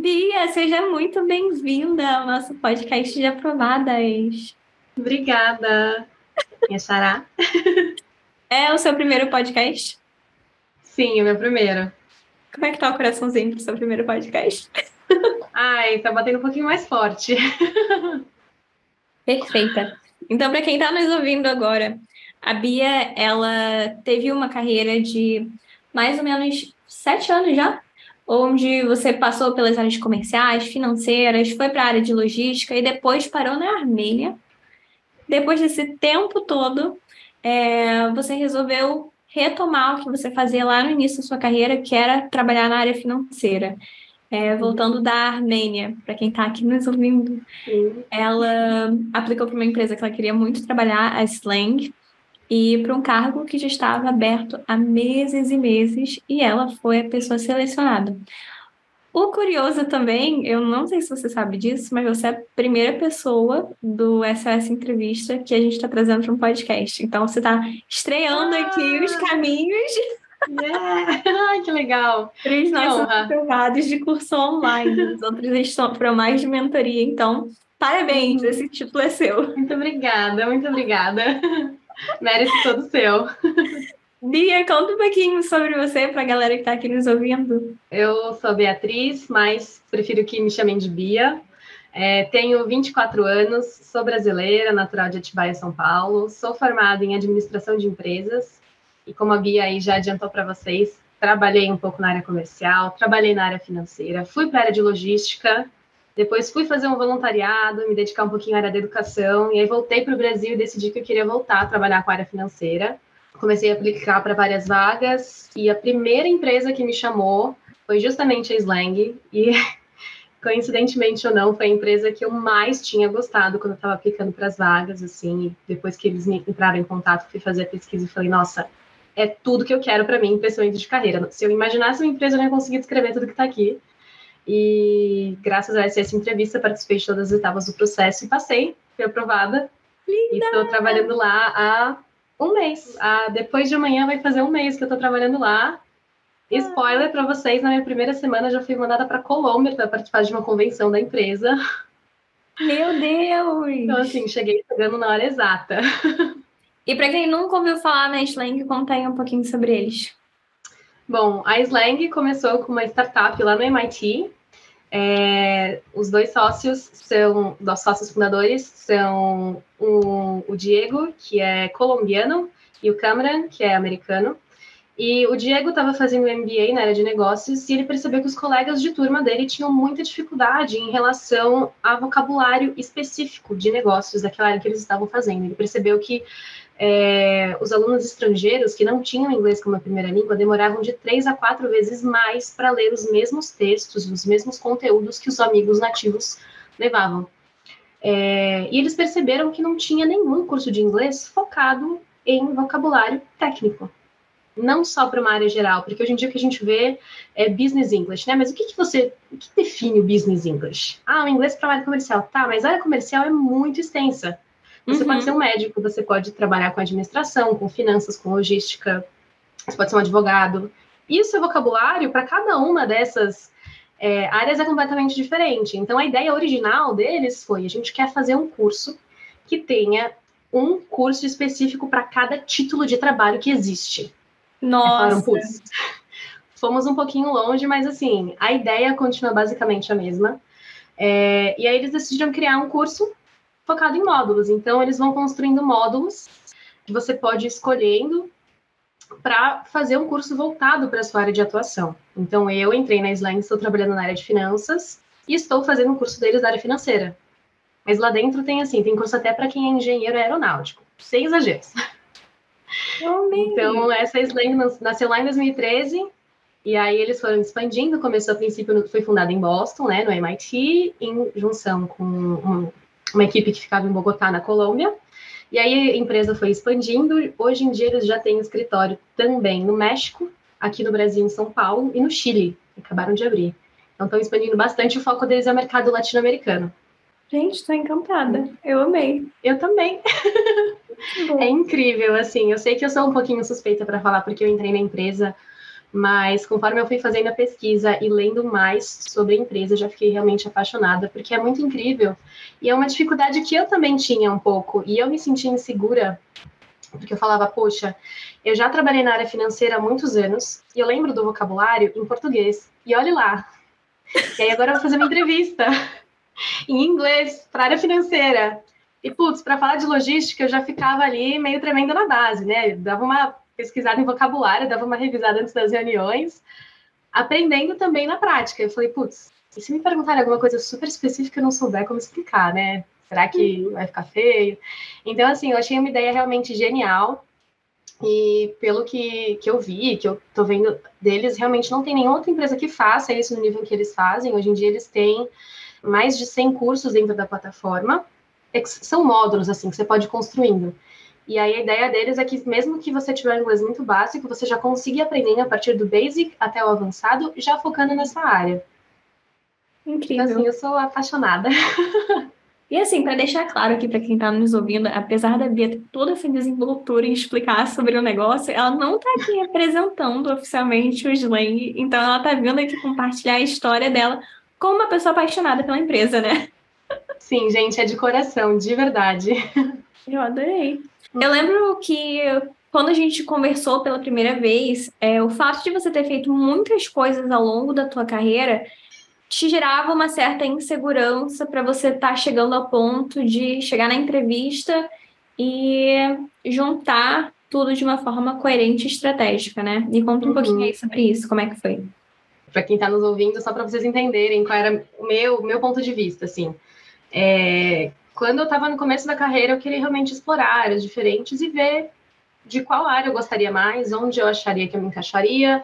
Bia, seja muito bem-vinda ao nosso podcast de aprovadas. Obrigada, minha xará. É o seu primeiro podcast? Sim, é o meu primeiro. Como é que tá o coraçãozinho pro seu primeiro podcast? Ai, tá batendo um pouquinho mais forte. Perfeita. Então, para quem está nos ouvindo agora, a Bia, ela teve uma carreira de mais ou menos sete anos já, onde você passou pelas áreas comerciais, financeiras, foi para a área de logística e depois parou na Armênia. Depois desse tempo todo, é, você resolveu retomar o que você fazia lá no início da sua carreira, que era trabalhar na área financeira. É, voltando da Armênia, para quem está aqui nos ouvindo, ela aplicou para uma empresa que ela queria muito trabalhar, a Slang, e para um cargo que já estava aberto há meses e meses, e ela foi a pessoa selecionada. O curioso também, eu não sei se você sabe disso, mas você é a primeira pessoa do SOS Entrevista que a gente está trazendo para um podcast. Então você está estreando ah. aqui os caminhos Yeah. Ai, que legal. Três nossos aprovados de curso online. Os outros estão para mais de mentoria. Então, parabéns, esse título é seu. Muito obrigada, muito obrigada. Mérito todo seu. Bia, conta um pouquinho sobre você para a galera que está aqui nos ouvindo. Eu sou Beatriz, mas prefiro que me chamem de Bia. É, tenho 24 anos, sou brasileira, natural de Atibaia, São Paulo. Sou formada em administração de empresas e como a Bia aí já adiantou para vocês, trabalhei um pouco na área comercial, trabalhei na área financeira, fui para a área de logística, depois fui fazer um voluntariado, me dedicar um pouquinho à área da educação, e aí voltei para o Brasil e decidi que eu queria voltar a trabalhar com a área financeira. Comecei a aplicar para várias vagas, e a primeira empresa que me chamou foi justamente a Slang, e coincidentemente ou não, foi a empresa que eu mais tinha gostado quando eu estava aplicando para as vagas, assim, depois que eles me entraram em contato, fui fazer a pesquisa e falei, nossa, é tudo que eu quero para mim, crescimento de carreira. Se eu imaginasse uma empresa, eu não ia conseguir descrever tudo que está aqui. E graças a essa, entrevista, participei de todas as etapas do processo e passei, fui aprovada. Linda! E estou trabalhando lá há um mês. Ah, depois de amanhã vai fazer um mês que eu estou trabalhando lá. Ah. Spoiler para vocês, na minha primeira semana já fui mandada para Colômbia para participar de uma convenção da empresa. Meu Deus! Então, assim, cheguei chegando na hora exata. E para quem nunca ouviu falar na Slang, conta aí um pouquinho sobre eles. Bom, a Slang começou com uma startup lá no MIT. É, os dois sócios são, os sócios fundadores são o, o Diego, que é colombiano, e o Cameron, que é americano. E o Diego estava fazendo MBA na área de negócios e ele percebeu que os colegas de turma dele tinham muita dificuldade em relação a vocabulário específico de negócios daquela área que eles estavam fazendo. Ele percebeu que é, os alunos estrangeiros que não tinham inglês como primeira língua demoravam de três a quatro vezes mais para ler os mesmos textos, os mesmos conteúdos que os amigos nativos levavam. É, e eles perceberam que não tinha nenhum curso de inglês focado em vocabulário técnico. Não só para uma área geral, porque hoje em dia o que a gente vê é business English, né? Mas o que, que você, o que define o business English? Ah, o inglês para a área comercial. Tá, mas a área comercial é muito extensa. Você uhum. pode ser um médico, você pode trabalhar com administração, com finanças, com logística, você pode ser um advogado. E o seu vocabulário, para cada uma dessas é, áreas, é completamente diferente. Então, a ideia original deles foi: a gente quer fazer um curso que tenha um curso específico para cada título de trabalho que existe. Nossa! Fomos um pouquinho longe, mas assim, a ideia continua basicamente a mesma. É, e aí eles decidiram criar um curso focado em módulos. Então, eles vão construindo módulos que você pode ir escolhendo para fazer um curso voltado para a sua área de atuação. Então, eu entrei na Slang, estou trabalhando na área de finanças e estou fazendo um curso deles da área financeira. Mas lá dentro tem assim, tem curso até para quem é engenheiro aeronáutico, sem exageros. então, essa Slang nasceu lá em 2013 e aí eles foram expandindo, começou a princípio, foi fundada em Boston, né, no MIT, em junção com um, uma equipe que ficava em Bogotá, na Colômbia. E aí a empresa foi expandindo. Hoje em dia eles já têm escritório também no México, aqui no Brasil, em São Paulo e no Chile, acabaram de abrir. Então estão expandindo bastante. O foco deles é o mercado latino-americano. Gente, estou encantada. Eu amei. Eu também. é incrível, assim. Eu sei que eu sou um pouquinho suspeita para falar, porque eu entrei na empresa Mas conforme eu fui fazendo a pesquisa e lendo mais sobre a empresa, já fiquei realmente apaixonada, porque é muito incrível. E é uma dificuldade que eu também tinha um pouco, e eu me sentia insegura, porque eu falava, poxa, eu já trabalhei na área financeira há muitos anos, e eu lembro do vocabulário em português, e olhe lá. E aí agora eu vou fazer uma entrevista em inglês para a área financeira. E, putz, para falar de logística, eu já ficava ali meio tremendo na base, né? Dava uma pesquisada em vocabulário, dava uma revisada antes das reuniões, aprendendo também na prática. Eu falei, putz, e se me perguntarem alguma coisa super específica, eu não souber como explicar, né? Será que uhum. vai ficar feio? Então, assim, eu achei uma ideia realmente genial. E pelo que, que eu vi, que eu tô vendo deles, realmente não tem nenhuma outra empresa que faça isso no nível que eles fazem. Hoje em dia, eles têm mais de 100 cursos dentro da plataforma. São módulos, assim, que você pode ir construindo. E aí a ideia deles é que mesmo que você tiver um inglês muito básico, você já consiga aprender a partir do basic até o avançado, já focando nessa área. Incrível. Então, assim, eu sou apaixonada. E assim, para deixar claro aqui para quem está nos ouvindo, apesar da Bia ter toda essa desenvoltura em explicar sobre o negócio, ela não está aqui representando oficialmente o Slang, então ela está vindo aqui compartilhar a história dela como uma pessoa apaixonada pela empresa, né? Sim, gente, é de coração, de verdade. Eu adorei. Eu lembro que quando a gente conversou pela primeira vez, é, o fato de você ter feito muitas coisas ao longo da tua carreira te gerava uma certa insegurança para você estar tá chegando ao ponto de chegar na entrevista e juntar tudo de uma forma coerente e estratégica, né? Me conta um uhum. pouquinho aí sobre isso, como é que foi? Para quem está nos ouvindo, só para vocês entenderem qual era o meu, meu ponto de vista, assim. É, quando eu estava no começo da carreira, eu queria realmente explorar áreas diferentes e ver de qual área eu gostaria mais, onde eu acharia que eu me encaixaria,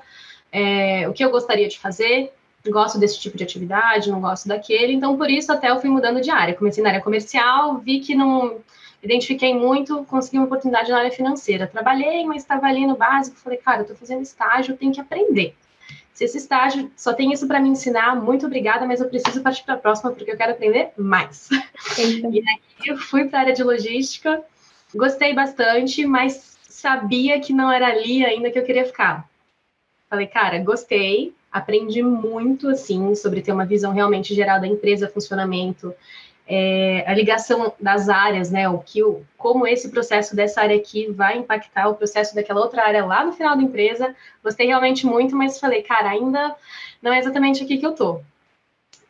é, o que eu gostaria de fazer. Gosto desse tipo de atividade, não gosto daquele. Então, por isso, até eu fui mudando de área. Comecei na área comercial, vi que não identifiquei muito, consegui uma oportunidade na área financeira. Trabalhei, mas estava ali no básico. Falei, cara, eu estou fazendo estágio, tenho que aprender. Se esse estágio só tem isso para me ensinar, muito obrigada, mas eu preciso partir para a próxima porque eu quero aprender mais. Eita. E aí eu fui para a área de logística, gostei bastante, mas sabia que não era ali ainda que eu queria ficar. Falei, cara, gostei, aprendi muito assim sobre ter uma visão realmente geral da empresa, funcionamento, é, a ligação das áreas, né? O que, o, como esse processo dessa área aqui vai impactar o processo daquela outra área lá no final da empresa. Gostei realmente muito, mas falei, cara, ainda não é exatamente aqui que eu tô.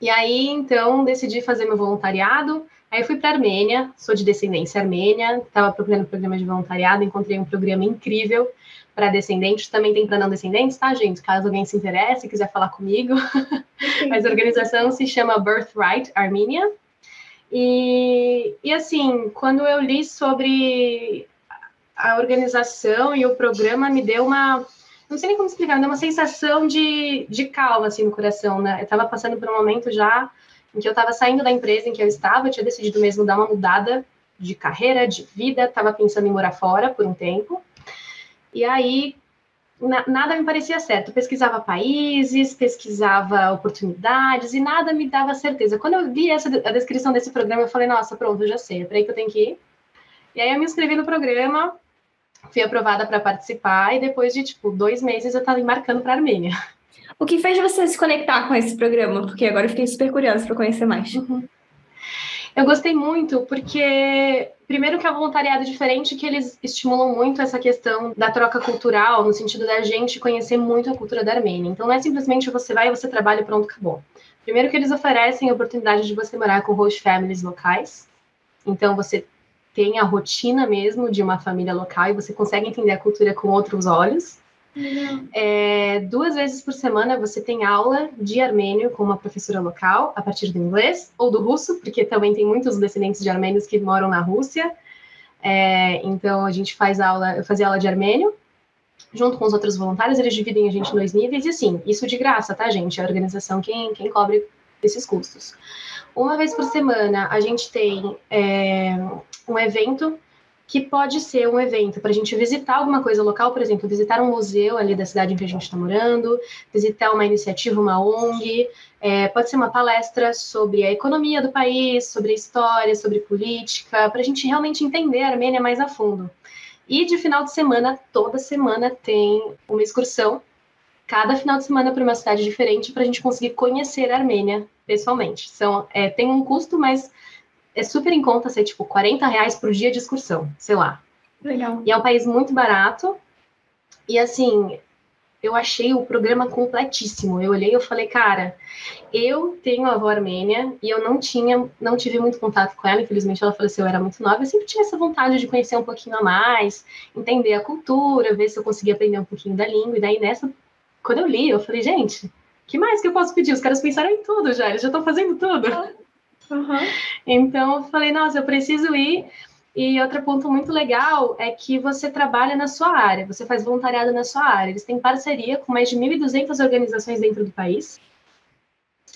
E aí, então, decidi fazer meu voluntariado. Aí fui para Armênia, sou de descendência armênia, estava procurando programa de voluntariado, encontrei um programa incrível para descendentes, também tem para não descendentes, tá, gente? Caso alguém se interesse, quiser falar comigo. Mas a organização se chama Birthright Armenia, e, e assim, quando eu li sobre a organização e o programa, me deu uma. Não sei nem como explicar, me deu uma sensação de, de calma assim no coração, né? Eu estava passando por um momento já em que eu estava saindo da empresa em que eu estava, eu tinha decidido mesmo dar uma mudada de carreira, de vida, estava pensando em morar fora por um tempo. E aí nada me parecia certo. Eu pesquisava países, pesquisava oportunidades e nada me dava certeza. Quando eu vi essa, a descrição desse programa, eu falei, nossa, pronto, eu já sei, é para aí que eu tenho que ir. E aí eu me inscrevi no programa, fui aprovada para participar e depois de, tipo, dois meses eu estava embarcando para a Armênia. O que fez você se conectar com esse programa? Porque agora eu fiquei super curiosa para conhecer mais. Uhum. Eu gostei muito porque, primeiro, que é um voluntariado diferente, que eles estimulam muito essa questão da troca cultural, no sentido da gente conhecer muito a cultura da Armênia. Então, não é simplesmente você vai, você trabalha e pronto, acabou. Primeiro, que eles oferecem a oportunidade de você morar com host families locais. Então, você tem a rotina mesmo de uma família local e você consegue entender a cultura com outros olhos. É, duas vezes por semana você tem aula de armênio com uma professora local, a partir do inglês ou do russo, porque também tem muitos descendentes de armênios que moram na Rússia. É, então a gente faz aula, eu fazia aula de armênio junto com os outros voluntários, eles dividem a gente em dois níveis, e assim, isso de graça, tá, gente? A organização quem, quem cobre esses custos. Uma vez por semana a gente tem é, um evento que pode ser um evento para a gente visitar alguma coisa local, por exemplo, visitar um museu ali da cidade em que a gente está morando, visitar uma iniciativa, uma ONG, é, pode ser uma palestra sobre a economia do país, sobre a história, sobre política, para a gente realmente entender a Armênia mais a fundo. E de final de semana, toda semana tem uma excursão cada final de semana para uma cidade diferente para a gente conseguir conhecer a Armênia pessoalmente. São, é, tem um custo, mas é super em conta ser tipo 40 reais por dia de excursão, sei lá. Legal. E é um país muito barato. E assim, eu achei o programa completíssimo. Eu olhei e falei, cara, eu tenho avó armênia e eu não tinha, não tive muito contato com ela, infelizmente ela faleceu, eu era muito nova, eu sempre tinha essa vontade de conhecer um pouquinho a mais, entender a cultura, ver se eu conseguia aprender um pouquinho da língua, e daí nessa, quando eu li, eu falei, gente, que mais que eu posso pedir? Os caras pensaram em tudo já, eles já estão fazendo tudo. Uhum. Então eu falei, nossa, eu preciso ir, e outro ponto muito legal é que você trabalha na sua área, você faz voluntariado na sua área. Eles têm parceria com mais de 1.200 organizações dentro do país.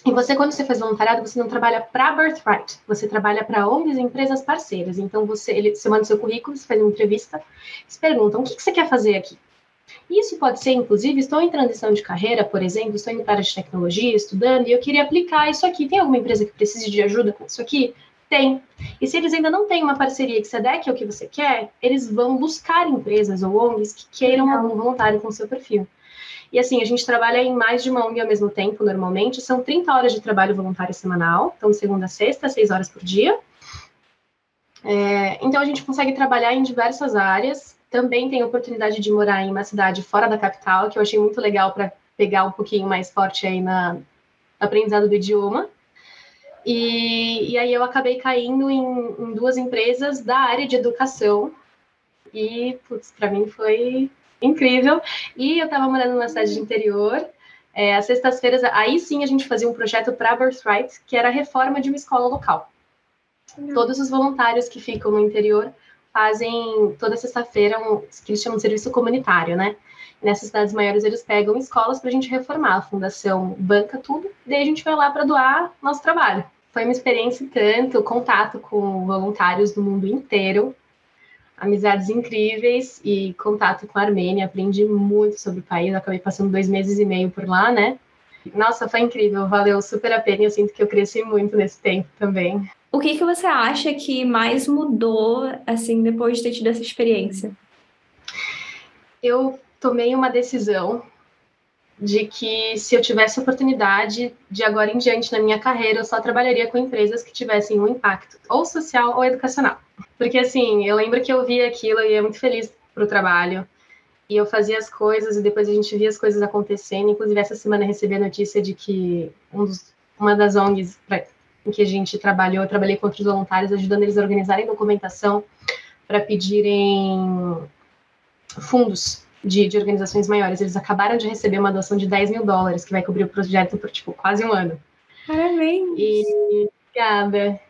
E você, quando você faz voluntariado, você não trabalha para Birthright, você trabalha para ONGs e empresas parceiras. Então, você, ele, você manda seu currículo, você faz uma entrevista, eles perguntam, o que, que você quer fazer aqui? Isso pode ser, inclusive, estou em transição de carreira, por exemplo, estou indo para a de tecnologia, estudando, e eu queria aplicar isso aqui. Tem alguma empresa que precise de ajuda com isso aqui? Tem. E se eles ainda não têm uma parceria que se adeque ao que você quer, eles vão buscar empresas ou ONGs que queiram Legal. algum voluntário com seu perfil. E assim, a gente trabalha em mais de uma ONG ao mesmo tempo, normalmente. São 30 horas de trabalho voluntário semanal, então segunda a sexta, 6 horas por dia. É, então a gente consegue trabalhar em diversas áreas. Também tem a oportunidade de morar em uma cidade fora da capital, que eu achei muito legal para pegar um pouquinho mais forte aí na, aprendizado do idioma. E, e aí eu acabei caindo em, em duas empresas da área de educação. E, putz, para mim foi incrível. E eu estava morando numa cidade de interior. É, às sextas-feiras, aí sim a gente fazia um projeto para Birthright, que era a reforma de uma escola local. Uhum. Todos os voluntários que ficam no interior fazem toda sexta-feira um que eles chamam de serviço comunitário, né? Nessas cidades maiores eles pegam escolas para a gente reformar. A fundação banca tudo, daí a gente vai lá para doar nosso trabalho. Foi uma experiência tanto, contato com voluntários do mundo inteiro, amizades incríveis e contato com a Armênia. Aprendi muito sobre o país. Acabei passando dois meses e meio por lá, né? Nossa, foi incrível, valeu super a pena e eu sinto que eu cresci muito nesse tempo também. O que, que você acha que mais mudou, assim, depois de ter tido essa experiência? Eu tomei uma decisão de que se eu tivesse oportunidade de agora em diante na minha carreira, eu só trabalharia com empresas que tivessem um impacto ou social ou educacional. Porque assim, eu lembro que eu via aquilo e ia muito feliz pro trabalho. E eu fazia as coisas e depois a gente via as coisas acontecendo. Inclusive, essa semana eu recebi a notícia de que um dos, uma das ONGs em que a gente trabalhou, eu trabalhei com outros voluntários, ajudando eles a organizarem documentação para pedirem fundos de, de, organizações maiores. Eles acabaram de receber uma doação de 10 mil dólares, que vai cobrir o projeto por, tipo, quase um ano. Parabéns! E, obrigada.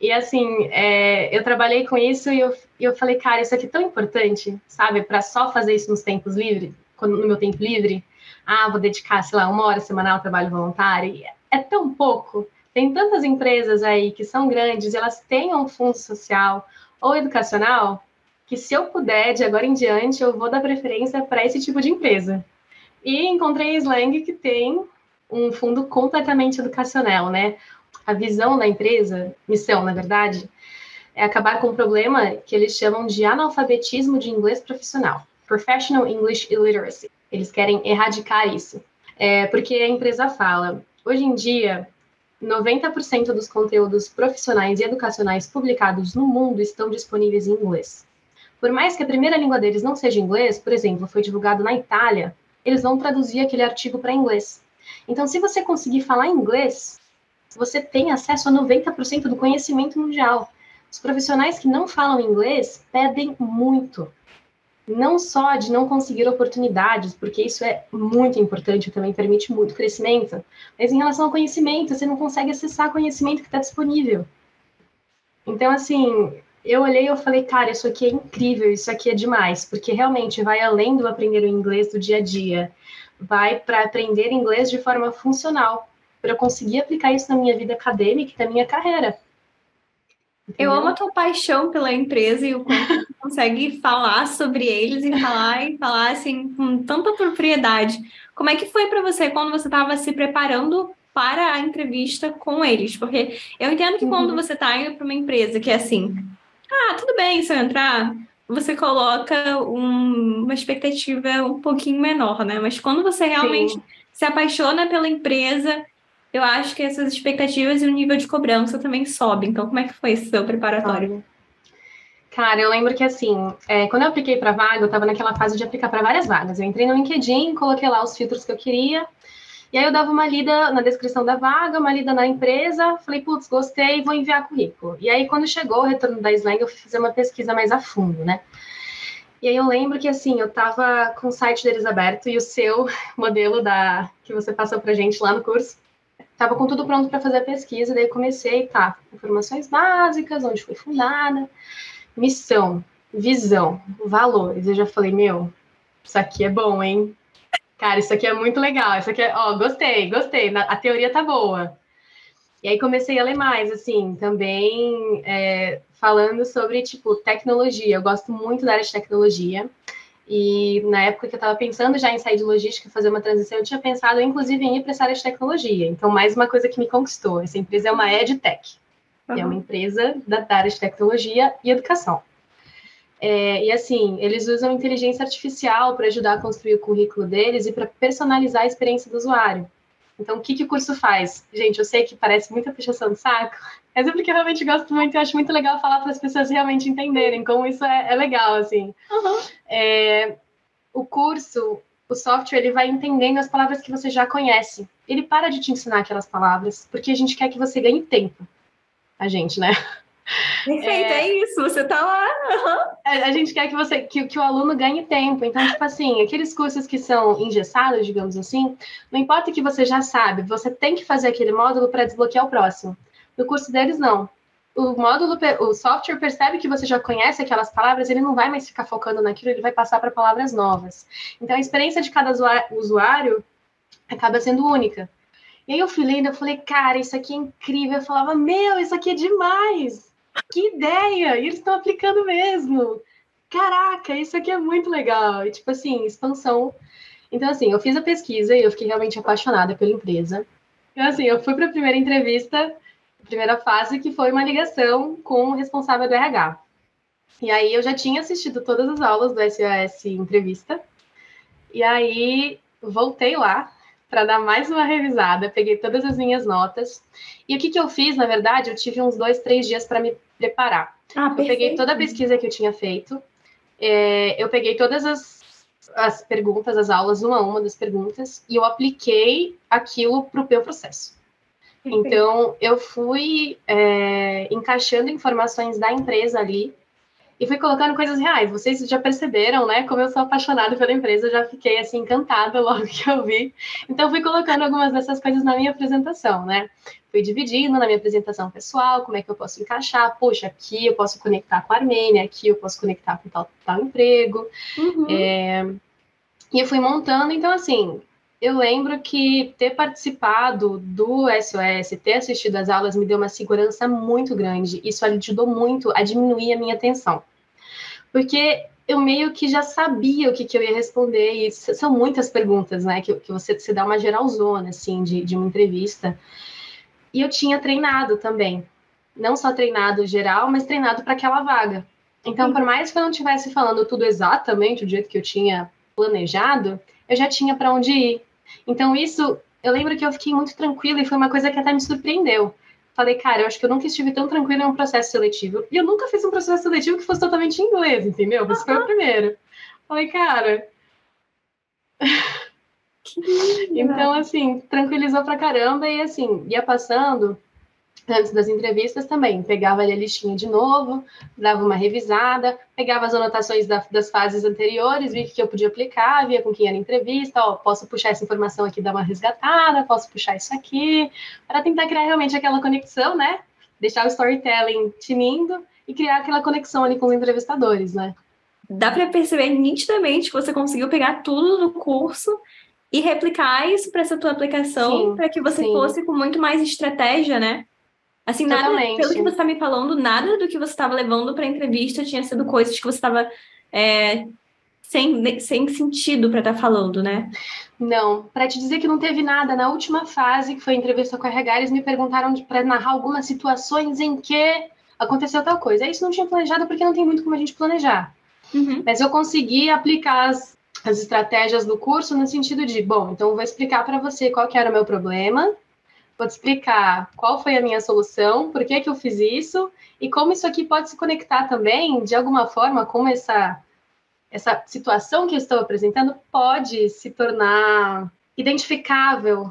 E, assim, é, eu trabalhei com isso e eu, eu falei, cara, isso aqui é tão importante, sabe? Para só fazer isso nos tempos livres, quando, no meu tempo livre. Ah, vou dedicar, sei lá, uma hora semanal ao trabalho voluntário. É tão pouco. Tem tantas empresas aí que são grandes, elas têm um fundo social ou educacional, que se eu puder, de agora em diante, eu vou dar preferência para esse tipo de empresa. E encontrei a Slang que tem um fundo completamente educacional, né? A visão da empresa, missão, na verdade, é acabar com um problema que eles chamam de analfabetismo de inglês profissional, Professional English Illiteracy. Eles querem erradicar isso. É, porque a empresa fala, hoje em dia, 90% dos conteúdos profissionais e educacionais publicados no mundo estão disponíveis em inglês. Por mais que a primeira língua deles não seja inglês, por exemplo, foi divulgado na Itália, eles vão traduzir aquele artigo para inglês. Então, se você conseguir falar inglês, você tem acesso a 90% do conhecimento mundial. Os profissionais que não falam inglês pedem muito. Não só de não conseguir oportunidades, porque isso é muito importante, também permite muito crescimento, mas em relação ao conhecimento, você não consegue acessar conhecimento que está disponível. Então, assim, eu olhei e falei, cara, isso aqui é incrível, isso aqui é demais, porque realmente vai além do aprender o inglês do dia a dia, vai para aprender inglês de forma funcional, para eu conseguir aplicar isso na minha vida acadêmica e na minha carreira. Entendeu? Eu amo a tua paixão pela empresa e o quanto você consegue falar sobre eles e falar e falar assim com tanta propriedade. Como é que foi para você quando você estava se preparando para a entrevista com eles? Porque eu entendo que uhum. quando você está indo para uma empresa que é assim, ah, tudo bem se eu entrar, você coloca um, uma expectativa um pouquinho menor, né? Mas quando você realmente Sim. se apaixona pela empresa, eu acho que essas expectativas e o nível de cobrança também sobe. Então, como é que foi esse seu preparatório? Cara, eu lembro que assim, é, quando eu apliquei para vaga, eu estava naquela fase de aplicar para várias vagas. Eu entrei no LinkedIn, coloquei lá os filtros que eu queria, e aí eu dava uma lida na descrição da vaga, uma lida na empresa, falei, putz, gostei, vou enviar currículo. E aí, quando chegou o retorno da Slang, eu fazer uma pesquisa mais a fundo, né? E aí eu lembro que assim, eu tava com o site deles aberto e o seu modelo da que você passou pra gente lá no curso estava com tudo pronto para fazer a pesquisa, daí comecei, tá, informações básicas, onde foi fundada, missão, visão, valores. Eu já falei, meu, isso aqui é bom, hein? Cara, isso aqui é muito legal. Isso aqui é, ó, gostei, gostei. A teoria tá boa. E aí comecei a ler mais, assim, também é, falando sobre, tipo, tecnologia. Eu gosto muito da área de tecnologia. E na época que eu estava pensando já em sair de logística, fazer uma transição, eu tinha pensado, inclusive, em ir para essa área de tecnologia. Então, mais uma coisa que me conquistou. Essa empresa é uma EdTech, uhum. é uma empresa da área de tecnologia e educação. É, e assim, eles usam inteligência artificial para ajudar a construir o currículo deles e para personalizar a experiência do usuário. Então, o que, que o curso faz? Gente, eu sei que parece muita puxação de saco, mas é porque eu realmente gosto muito e acho muito legal falar para as pessoas realmente entenderem como isso é, é legal, assim. Uhum. É, o curso, o software, ele vai entendendo as palavras que você já conhece. Ele para de te ensinar aquelas palavras, porque a gente quer que você ganhe tempo. A gente, né? Perfeito, é, é isso, você tá lá. Uhum. A, a, gente quer que você que, que o aluno ganhe tempo. Então, tipo assim, aqueles cursos que são engessados, digamos assim, não importa que você já sabe, você tem que fazer aquele módulo para desbloquear o próximo. No curso deles, não. O módulo, o software percebe que você já conhece aquelas palavras, ele não vai mais ficar focando naquilo, ele vai passar para palavras novas. Então, a experiência de cada usuário acaba sendo única. E aí eu fui lendo, eu falei, cara, isso aqui é incrível. Eu falava, meu, isso aqui é demais. Que ideia! E eles estão aplicando mesmo. Caraca, isso aqui é muito legal. E, tipo assim, expansão. Então, assim, eu fiz a pesquisa e eu fiquei realmente apaixonada pela empresa. Então, assim, eu fui para a primeira entrevista, primeira fase, que foi uma ligação com o responsável do RH. E aí eu já tinha assistido todas as aulas do SOS Entrevista. E aí voltei lá para dar mais uma revisada, peguei todas as minhas notas. E o que, que eu fiz, na verdade, eu tive uns dois, três dias para me preparar. Ah, eu peguei toda a pesquisa que eu tinha feito, é, eu peguei todas as, as perguntas, as aulas, uma a uma das perguntas, e eu apliquei aquilo para o meu processo. Então, eu fui é, encaixando informações da empresa ali e fui colocando coisas reais. Vocês já perceberam, né? Como eu sou apaixonada pela empresa, já fiquei assim encantada logo que eu vi. Então fui colocando algumas dessas coisas na minha apresentação, né? Fui dividindo na minha apresentação pessoal, como é que eu posso encaixar. Poxa, aqui eu posso conectar com a Armênia, aqui eu posso conectar com tal, tal emprego. Uhum. É... E eu fui montando, então assim, eu lembro que ter participado do SOS, ter assistido às aulas, me deu uma segurança muito grande. Isso ajudou muito a diminuir a minha tensão. Porque eu meio que já sabia o que, que eu ia responder, e são muitas perguntas, né? Que, que você se dá uma geralzona, assim, de, de uma entrevista. E eu tinha treinado também. Não só treinado geral, mas treinado para aquela vaga. Então, por mais que eu não estivesse falando tudo exatamente do jeito que eu tinha planejado, eu já tinha para onde ir. Então, isso, eu lembro que eu fiquei muito tranquila e foi uma coisa que até me surpreendeu. Falei, cara, eu acho que eu nunca estive tão tranquila em um processo seletivo. E eu nunca fiz um processo seletivo que fosse totalmente em inglês, entendeu? Esse foi o primeiro. Falei, cara. então, assim, tranquilizou pra caramba e, assim, ia passando antes das entrevistas também. Pegava ali a listinha de novo, dava uma revisada, pegava as anotações da, das fases anteriores, via que eu podia aplicar, via com quem era a entrevista, ó, posso puxar essa informação aqui, dar uma resgatada, posso puxar isso aqui, para tentar criar realmente aquela conexão, né? Deixar o storytelling tinindo e criar aquela conexão ali com os entrevistadores, né? Dá para perceber nitidamente que você conseguiu pegar tudo do curso e replicar isso para essa tua aplicação, para que você sim. fosse com muito mais estratégia, né? Assim, nada, Totalmente. pelo que você está me falando, nada do que você estava levando para a entrevista tinha sido coisas que você estava é, sem, sem sentido para estar tá falando, né? Não, para te dizer que não teve nada. Na última fase, que foi a entrevista com a RH, eles me perguntaram para narrar algumas situações em que aconteceu tal coisa. Isso não tinha planejado porque não tem muito como a gente planejar. Uhum. Mas eu consegui aplicar as, as estratégias do curso no sentido de, bom, então eu vou explicar para você qual que era o meu problema, vou te explicar qual foi a minha solução, por que, que eu fiz isso e como isso aqui pode se conectar também, de alguma forma, como essa, essa situação que eu estou apresentando pode se tornar identificável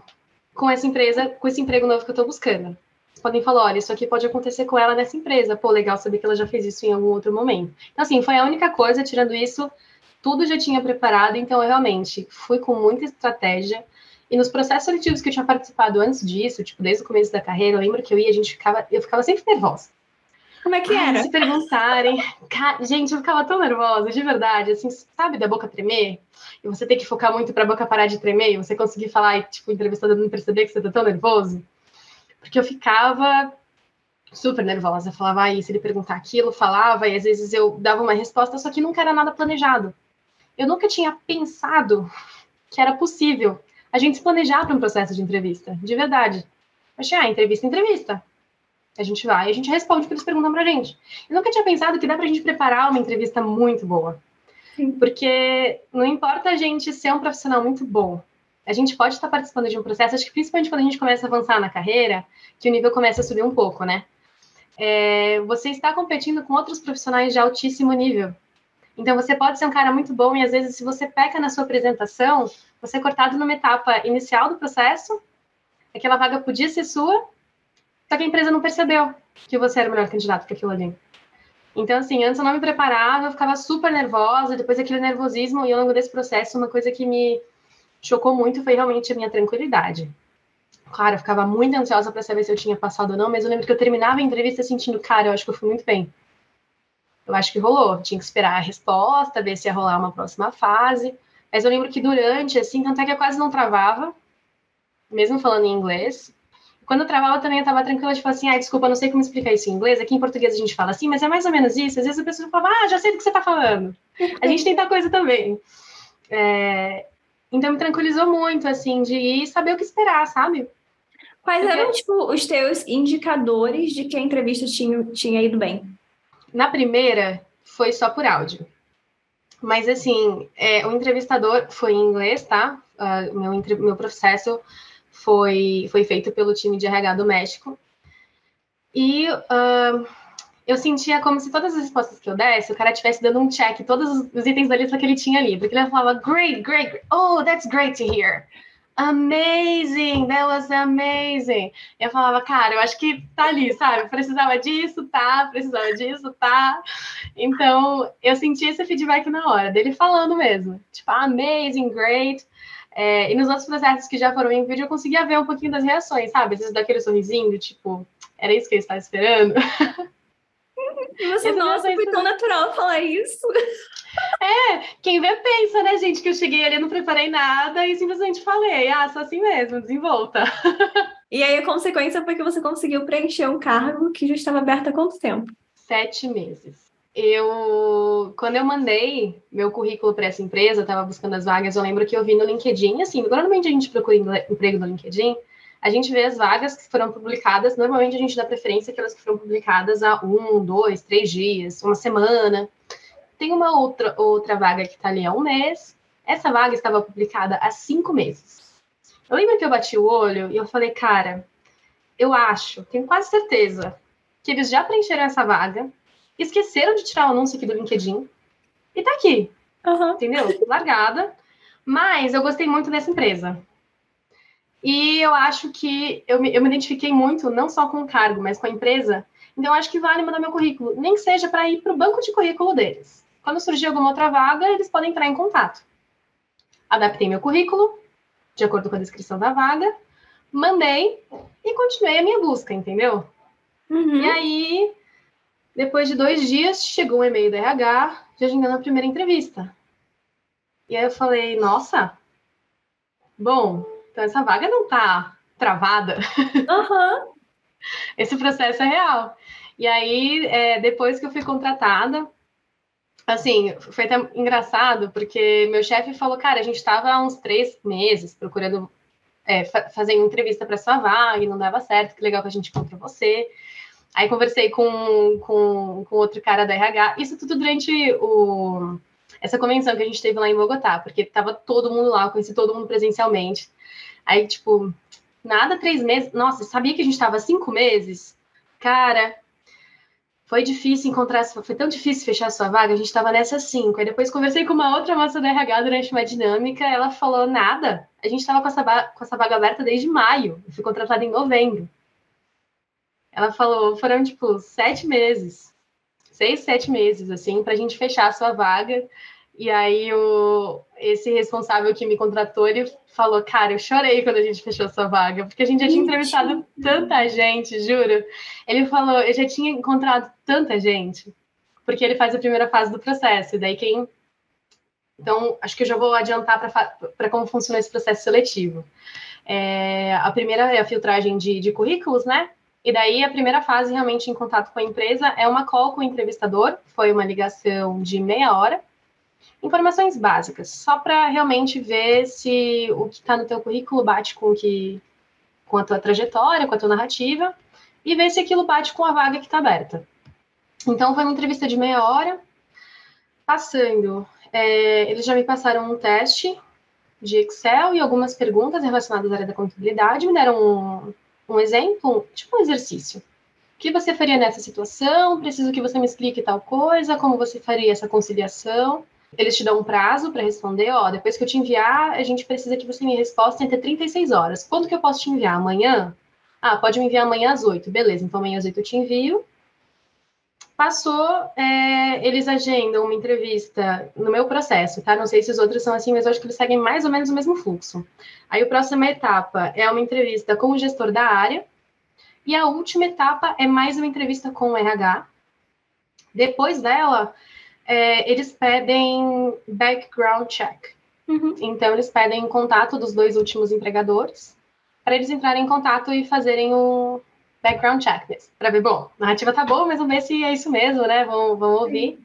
com essa empresa, com esse emprego novo que eu estou buscando. Vocês podem falar, olha, isso aqui pode acontecer com ela nessa empresa. Pô, legal saber que ela já fez isso em algum outro momento. Então, assim, foi a única coisa, tirando isso, tudo já tinha preparado, então eu realmente fui com muita estratégia. E nos processos seletivos que eu tinha participado antes disso, tipo, desde o começo da carreira, eu lembro que eu ia, a gente ficava, eu ficava sempre nervosa. Como é que era? se perguntarem. Gente, eu ficava tão nervosa, de verdade, assim, sabe da boca tremer? E você tem que focar muito para a boca parar de tremer, e você conseguir falar e, tipo, o entrevistador não perceber que você tá tão nervoso. Porque eu ficava super nervosa. Falava, aí, se ele perguntar aquilo, falava, e às vezes eu dava uma resposta, só que nunca era nada planejado. Eu nunca tinha pensado que era possível a gente se planejar para um processo de entrevista, de verdade. Achei, ah, entrevista, entrevista. A gente vai e a gente responde o que eles perguntam pra gente. Eu nunca tinha pensado que dá pra gente preparar uma entrevista muito boa. Sim. Porque não importa a gente ser um profissional muito bom, a gente pode estar participando de um processo, acho que principalmente quando a gente começa a avançar na carreira, que o nível começa a subir um pouco, né? É, você está competindo com outros profissionais de altíssimo nível. Então, você pode ser um cara muito bom e, às vezes, se você peca na sua apresentação, você é cortado numa etapa inicial do processo, aquela vaga podia ser sua, só que a empresa não percebeu que você era o melhor candidato para aquilo ali. Então, assim, antes eu não me preparava, eu ficava super nervosa, depois aquele nervosismo, e ao longo desse processo, uma coisa que me chocou muito foi realmente a minha tranquilidade. Claro, eu ficava muito ansiosa para saber se eu tinha passado ou não, mas eu lembro que eu terminava a entrevista sentindo, cara, eu acho que eu fui muito bem. Eu acho que rolou. Tinha que esperar a resposta, ver se ia rolar uma próxima fase. Mas eu lembro que durante, assim, tanto é que eu quase não travava, mesmo falando em inglês. Quando eu travava também, eu tava tranquila, tipo assim, ah, desculpa, não sei como explicar isso em inglês. Aqui em português a gente fala assim, mas é mais ou menos isso. Às vezes a pessoa fala, ah, já sei do que você tá falando. A gente tem tal coisa também. É... Então me tranquilizou muito, assim, de saber o que esperar, sabe? Quais Porque... eram, tipo, os teus indicadores de que a entrevista tinha, tinha ido bem? Na primeira, foi só por áudio. Mas, assim, é, o entrevistador foi em inglês, tá? Uh, meu, meu processo foi, foi feito pelo time de RH do México. E uh, eu sentia como se todas as respostas que eu desse, o cara estivesse dando um check todos os itens da lista que ele tinha ali. Porque ele falava, great, great, great. oh, that's great to hear. Amazing, that was amazing. Eu falava, cara, eu acho que tá ali, sabe? Precisava disso, tá? Precisava disso, tá? Então, eu senti esse feedback na hora, dele falando mesmo. Tipo, amazing, great. É, e nos outros processos que já foram em vídeo, eu conseguia ver um pouquinho das reações, sabe? Às vezes daquele sorrisinho, tipo, era isso que eu estava esperando. Você, nossa, foi tão natural falar isso. É, quem vê pensa, né, gente, que eu cheguei ali, não preparei nada e simplesmente falei, ah, só assim mesmo, desenvolta. E aí a consequência foi que você conseguiu preencher um cargo que já estava aberto há quanto tempo? Sete meses eu quando eu mandei meu currículo para essa empresa, estava buscando as vagas, eu lembro que eu vi no LinkedIn, assim, normalmente a gente procura emprego no LinkedIn, a gente vê as vagas que foram publicadas, normalmente a gente dá preferência aquelas que foram publicadas há um, dois, três dias, uma semana. Tem uma outra, outra vaga que está ali há um mês, essa vaga estava publicada há cinco meses. Eu lembro que eu bati o olho e eu falei, cara, eu acho, tenho quase certeza, que eles já preencheram essa vaga, esqueceram de tirar o anúncio aqui do LinkedIn e tá aqui. Uhum. Entendeu? Largada. Mas eu gostei muito dessa empresa. E eu acho que eu me, eu me identifiquei muito, não só com o cargo, mas com a empresa. Então, eu acho que vale mandar meu currículo, nem seja para ir para o banco de currículo deles. Quando surgir alguma outra vaga, eles podem entrar em contato. Adaptei meu currículo, de acordo com a descrição da vaga, mandei e continuei a minha busca, entendeu? Uhum. E aí, depois de dois dias, chegou um e-mail da RH de agendando a primeira entrevista. E aí eu falei, nossa, bom, então essa vaga não tá travada. Uhum. Esse processo é real. E aí, é, depois que eu fui contratada, assim, foi até engraçado, porque meu chefe falou, cara, a gente estava há uns três meses procurando é, fa fazer entrevista para sua vaga e não dava certo, que legal que a gente encontrou você. Aí conversei com, com, com outro cara da RH, isso tudo durante o, essa convenção que a gente teve lá em Bogotá, porque tava todo mundo lá, eu conheci todo mundo presencialmente. Aí, tipo, nada, três meses. Nossa, sabia que a gente tava cinco meses? Cara, foi difícil encontrar, foi tão difícil fechar a sua vaga, a gente estava nessa cinco. Aí depois conversei com uma outra moça da RH durante uma dinâmica, ela falou nada. A gente estava com, essa com essa vaga aberta desde maio, eu fui contratada em novembro. Ela falou, foram tipo sete meses, seis, sete meses, assim, para a gente fechar a sua vaga. E aí o, esse responsável que me contratou, ele falou, cara, eu chorei quando a gente fechou a sua vaga, porque a gente já tinha entrevistado tanta gente, juro. Ele falou, eu já tinha encontrado tanta gente, porque ele faz a primeira fase do processo, e daí quem... Então, acho que eu já vou adiantar para como funciona esse processo seletivo. É, a primeira é a filtragem de, de currículos, né? E daí a primeira fase realmente em contato com a empresa é uma call com o entrevistador, foi uma ligação de meia hora, informações básicas, só para realmente ver se o que está no teu currículo bate com que com a tua trajetória, com a tua narrativa, e ver se aquilo bate com a vaga que está aberta. Então foi uma entrevista de meia hora, passando. É, eles já me passaram um teste de Excel e algumas perguntas relacionadas à área da contabilidade, me deram um, um exemplo, tipo um exercício. O que você faria nessa situação? Preciso que você me explique tal coisa, como você faria essa conciliação. Eles te dão um prazo para responder, ó, depois que eu te enviar, a gente precisa que você me resposta entre 36 horas. Quando que eu posso te enviar? Amanhã? Ah, pode me enviar amanhã às 8. Beleza, então amanhã às 8 eu te envio. Passou, é, eles agendam uma entrevista no meu processo, tá? Não sei se os outros são assim, mas eu acho que eles seguem mais ou menos o mesmo fluxo. Aí a próxima etapa é uma entrevista com o gestor da área. E a última etapa é mais uma entrevista com o RH. Depois dela, é, eles pedem background check. Uhum. Então, eles pedem contato dos dois últimos empregadores para eles entrarem em contato e fazerem o background check para ver, bom, a narrativa tá boa, mas vamos ver se é isso mesmo, né? Vamos, vamos ouvir.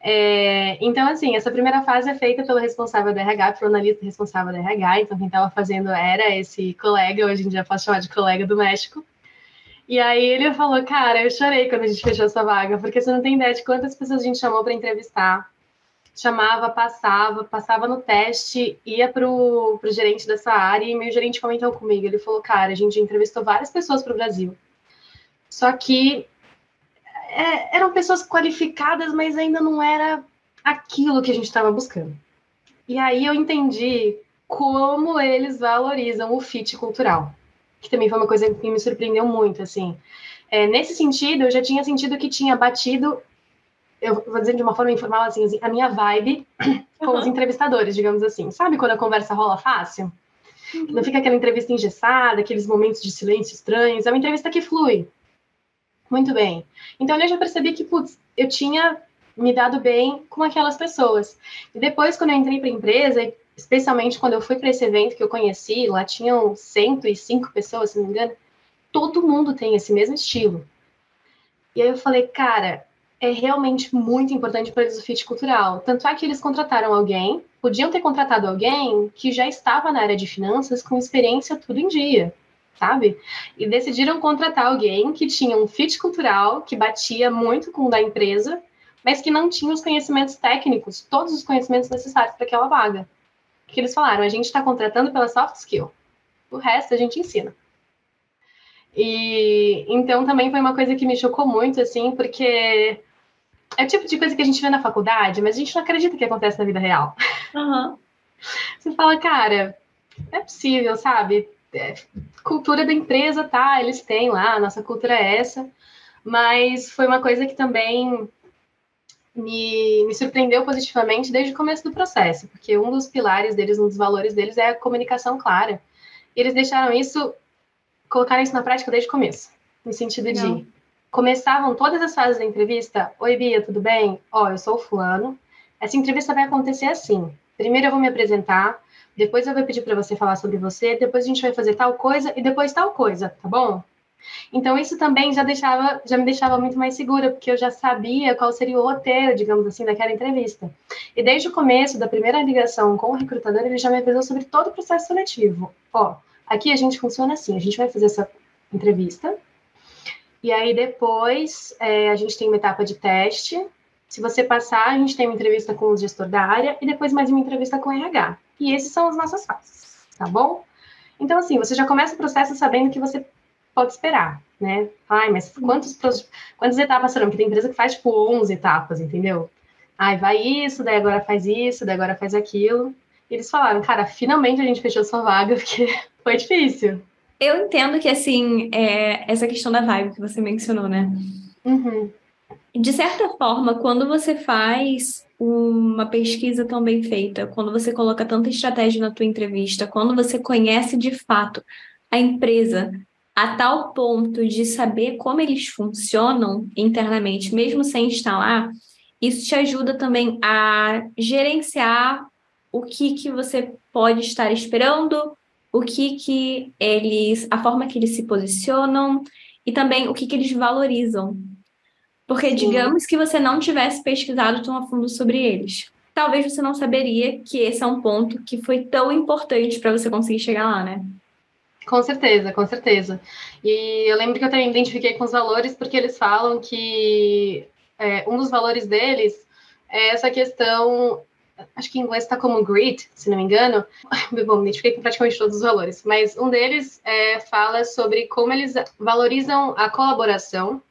É, então, assim, essa primeira fase é feita pelo responsável do RH, pelo analista responsável do RH. Então, quem estava fazendo era esse colega, hoje em dia posso chamar de colega do México. E aí ele falou, cara, eu chorei quando a gente fechou essa vaga, porque você não tem ideia de quantas pessoas a gente chamou para entrevistar. Chamava, passava, passava no teste, ia pro, pro gerente dessa área e meu gerente comentou comigo. Ele falou, cara, a gente entrevistou várias pessoas para o Brasil. Só que é, eram pessoas qualificadas, mas ainda não era aquilo que a gente estava buscando. E aí eu entendi como eles valorizam o fit cultural que também foi uma coisa que me surpreendeu muito, assim. É, nesse sentido, eu já tinha sentido que tinha batido, eu vou dizer de uma forma informal, assim, a minha vibe com uhum. os entrevistadores, digamos assim. Sabe quando a conversa rola fácil? Uhum. Não fica aquela entrevista engessada, aqueles momentos de silêncio estranhos. É uma entrevista que flui. Muito bem. Então, eu já percebi que, putz, eu tinha me dado bem com aquelas pessoas. E depois, quando eu entrei para a empresa, especialmente quando eu fui para esse evento que eu conheci, lá tinham 105 pessoas, se não me engano, todo mundo tem esse mesmo estilo. E aí eu falei, cara, é realmente muito importante para eles o fit cultural. Tanto é que eles contrataram alguém, podiam ter contratado alguém que já estava na área de finanças com experiência tudo em dia, sabe? E decidiram contratar alguém que tinha um fit cultural que batia muito com o da empresa, mas que não tinha os conhecimentos técnicos, todos os conhecimentos necessários para aquela vaga que eles falaram, a gente está contratando pela soft skill. O resto a gente ensina. E então também foi uma coisa que me chocou muito, assim, porque é o tipo de coisa que a gente vê na faculdade, mas a gente não acredita que acontece na vida real. Uhum. Você fala, cara, é possível, sabe? É, cultura da empresa, tá? Eles têm lá, a nossa cultura é essa. Mas foi uma coisa que também me, me surpreendeu positivamente desde o começo do processo, porque um dos pilares deles, um dos valores deles é a comunicação clara. E eles deixaram isso, colocaram isso na prática desde o começo, no sentido Não. de começavam todas as fases da entrevista. Oi, Bia, tudo bem? Ó, oh, eu sou o fulano. Essa entrevista vai acontecer assim. Primeiro eu vou me apresentar, depois eu vou pedir para você falar sobre você, depois a gente vai fazer tal coisa e depois tal coisa, tá bom? Então isso também já deixava, já me deixava muito mais segura, porque eu já sabia qual seria o roteiro, digamos assim, daquela entrevista. E desde o começo da primeira ligação com o recrutador, ele já me avisou sobre todo o processo seletivo. Ó, aqui a gente funciona assim, a gente vai fazer essa entrevista. E aí depois é, a gente tem uma etapa de teste. Se você passar, a gente tem uma entrevista com o gestor da área e depois mais uma entrevista com o RH. E esses são as nossas fases, tá bom? Então, assim, você já começa o processo sabendo que você pode esperar, né? Ai, mas quantos, quantas etapas serão? Porque tem empresa que faz, tipo, 11 etapas, entendeu? Ai, vai isso, daí agora faz isso, daí agora faz aquilo. E eles falaram, cara, finalmente a gente fechou sua vaga, porque foi difícil. Eu entendo que, assim, é, essa questão da vibe que você mencionou, né? Uhum. De certa forma, quando você faz uma pesquisa tão bem feita, quando você coloca tanta estratégia na tua entrevista, quando você conhece de fato a empresa a tal ponto de saber como eles funcionam internamente, mesmo sem lá, isso te ajuda também a gerenciar o que que você pode estar esperando, o que que eles, a forma que eles se posicionam e também o que que eles valorizam. Porque Sim. digamos que você não tivesse pesquisado tão a fundo sobre eles. Talvez você não saberia que esse é um ponto que foi tão importante para você conseguir chegar lá, né? Com certeza, com certeza. E eu lembro que eu também identifiquei com os valores, porque eles falam que é, um dos valores deles é essa questão acho que em inglês está como grit, se não me engano. Bom, identifiquei com praticamente todos os valores, mas um deles é, fala sobre como eles valorizam a colaboração.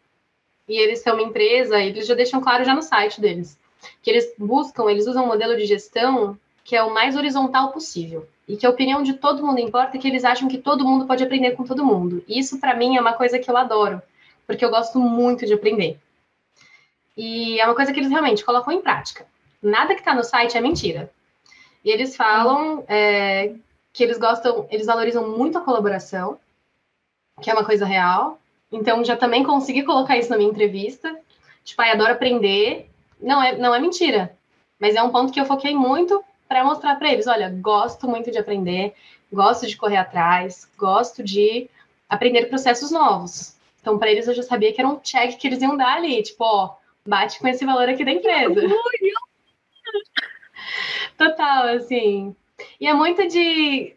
E eles são uma empresa, e eles já deixam claro já no site deles, que eles buscam, eles usam um modelo de gestão que é o mais horizontal possível. E que a opinião de todo mundo importa, que eles acham que todo mundo pode aprender com todo mundo. E isso, para mim, é uma coisa que eu adoro, porque eu gosto muito de aprender. E é uma coisa que eles realmente colocam em prática nada que está no site é mentira. E eles falam é, que eles gostam, eles valorizam muito a colaboração, que é uma coisa real. Então, já também consegui colocar isso na minha entrevista. Tipo, ai, adoro aprender. Não é, não é mentira. Mas é um ponto que eu foquei muito para mostrar para eles: olha, gosto muito de aprender, gosto de correr atrás, gosto de aprender processos novos. Então, para eles, eu já sabia que era um check que eles iam dar ali, tipo, ó, bate com esse valor aqui da empresa. Total, assim. E é muito de.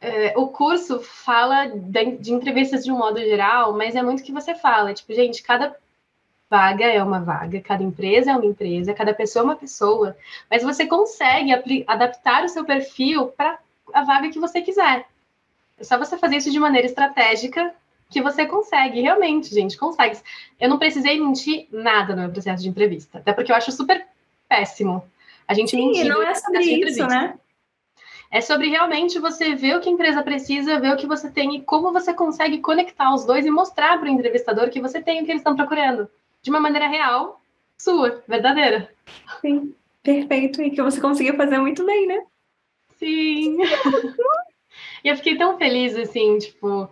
É, o curso fala de, de, entrevistas de um modo geral, mas é muito o que você fala. Tipo, gente, cada vaga é uma vaga, cada empresa é uma empresa, cada pessoa é uma pessoa, mas você consegue adaptar o seu perfil para a vaga que você quiser. É só você fazer isso de maneira estratégica que você consegue, realmente, gente, consegue. Eu não precisei mentir nada no meu processo de entrevista, até porque eu acho super péssimo a gente Sim, mentiu, não é sobre isso, né? É sobre realmente você ver o que a empresa precisa, ver o que você tem e como você consegue conectar os dois e mostrar para o entrevistador que você tem o que eles estão procurando. De uma maneira real, sua, verdadeira. Sim, perfeito. E que você conseguiu fazer muito bem, né? Sim. e eu fiquei tão feliz, assim, tipo,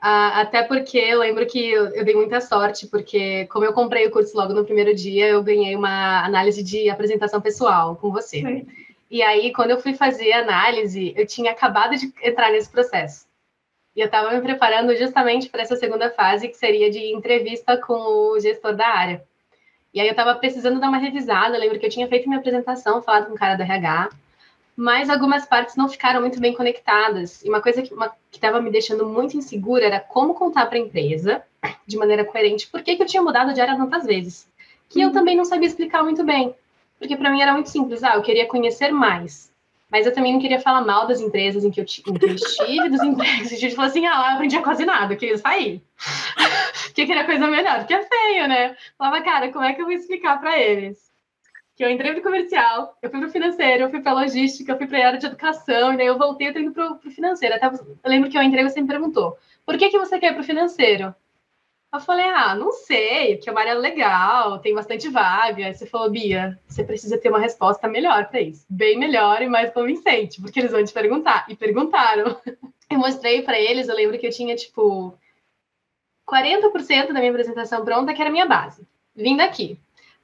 até porque eu lembro que eu, eu, dei muita sorte, porque como eu comprei o curso logo no primeiro dia, eu ganhei uma análise de apresentação pessoal com você. Sim. E aí, quando eu fui fazer a análise, eu tinha acabado de entrar nesse processo. E eu estava me preparando justamente para essa segunda fase, que seria de entrevista com o gestor da área. E aí eu estava precisando dar uma revisada, eu lembro que eu tinha feito minha apresentação, falado com o cara da RH, mas algumas partes não ficaram muito bem conectadas. E uma coisa que estava me deixando muito insegura era como contar para a empresa, de maneira coerente, por que, que eu tinha mudado de área tantas vezes. Que eu uhum. também não sabia explicar muito bem. Porque para mim era muito simples. Ah, eu queria conhecer mais. Mas eu também não queria falar mal das empresas em que eu, em que eu estive, dos empregos. A gente falou assim, ah, lá eu aprendia quase nada, eu queria sair. que era coisa melhor, porque é feio, né? Falava, cara, como é que eu vou explicar para eles? que eu entrei no comercial, eu fui pro financeiro, eu fui pra logística, eu fui pra área de educação, e daí eu voltei, eu tô indo pro financeiro. Até eu lembro que eu entrei e você me perguntou, por que, que você quer ir pro financeiro? Eu falei, ah, não sei, porque é uma área legal, tem bastante vaga. Aí você falou, Bia, você precisa ter uma resposta melhor para isso. Bem melhor e mais convincente, porque eles vão te perguntar. E perguntaram. Eu mostrei para eles, eu lembro que eu tinha, tipo, 40% da minha apresentação pronta, que era a minha base. Vim daqui.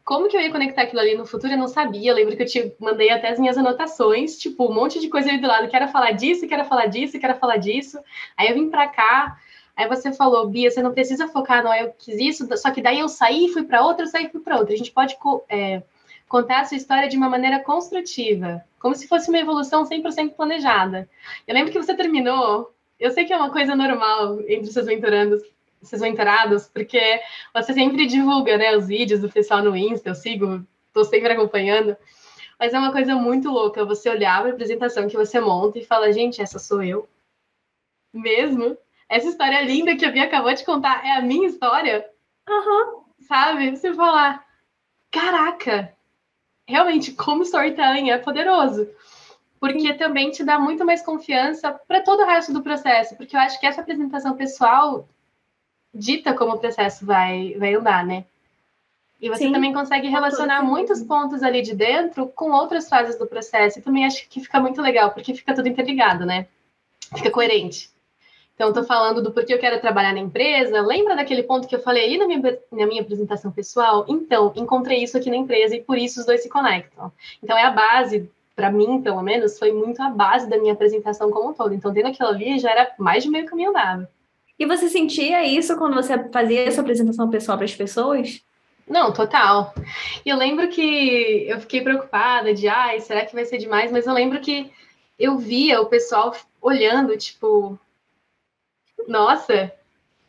Como que eu ia conectar aquilo ali no futuro? Eu não sabia. Eu lembro que eu te mandei até as minhas anotações, tipo, um monte de coisa ali do lado. Quero falar disso, quero falar disso, quero falar disso. Aí eu vim para cá. Aí você falou, Bia, você não precisa focar no eu quis isso, só que daí eu saí, fui para outra, eu saí, fui para outra. A gente pode é, contar a sua história de uma maneira construtiva, como se fosse uma evolução 100% planejada. Eu lembro que você terminou, eu sei que é uma coisa normal entre seus mentorandos, vocês vão porque você sempre divulga, né, os vídeos do pessoal no Insta, eu sigo, tô sempre acompanhando. Mas é uma coisa muito louca você olhar para a apresentação que você monta e fala, gente, essa sou eu. Mesmo? Essa história linda que a Bia acabou de contar é a minha história? Uhum. Sabe? Você falar, caraca, realmente, como storytelling é poderoso. Porque também te dá muito mais confiança para todo o resto do processo. Porque eu acho que essa apresentação pessoal dita como o processo vai, vai andar, né? E você Sim, também consegue relacionar muitos pontos ali de dentro com outras fases do processo. E também acho que fica muito legal, porque fica tudo interligado, né? Fica coerente. Então, estou falando do porquê eu quero trabalhar na empresa. Lembra daquele ponto que eu falei ali na minha, na minha apresentação pessoal? Então, encontrei isso aqui na empresa e por isso os dois se conectam. Então, é a base, para mim, pelo menos, foi muito a base da minha apresentação como um todo. Então, tendo aquilo ali, já era mais de meio caminho andado. E você sentia isso quando você fazia essa apresentação pessoal para as pessoas? Não, total. E eu lembro que eu fiquei preocupada de, ai, será que vai ser demais? Mas eu lembro que eu via o pessoal olhando, tipo, nossa,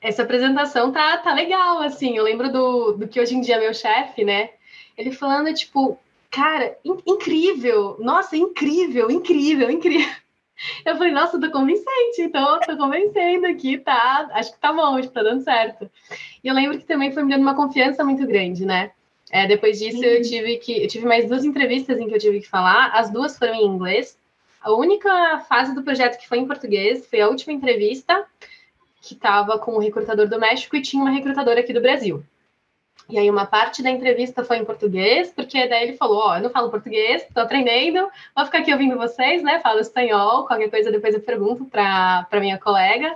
essa apresentação tá, tá legal, assim. Eu lembro do, do que hoje em dia é meu chefe, né? Ele falando, tipo, cara, in incrível, nossa, incrível, incrível, incrível. Eu falei, nossa, tô convincente, então tô convencendo aqui, tá? Acho que tá bom, acho que tá dando certo. E eu lembro que também foi me dando uma confiança muito grande, né? É, depois disso, Sim. eu tive que. Eu tive mais duas entrevistas em que eu tive que falar, as duas foram em inglês. A única fase do projeto que foi em português foi a última entrevista, que estava com o recrutador do México e tinha uma recrutadora aqui do Brasil. E aí uma parte da entrevista foi em português, porque daí ele falou, ó, oh, eu não falo português, tô aprendendo, vou ficar aqui ouvindo vocês, né? Falo espanhol, qualquer coisa depois eu pergunto para minha colega.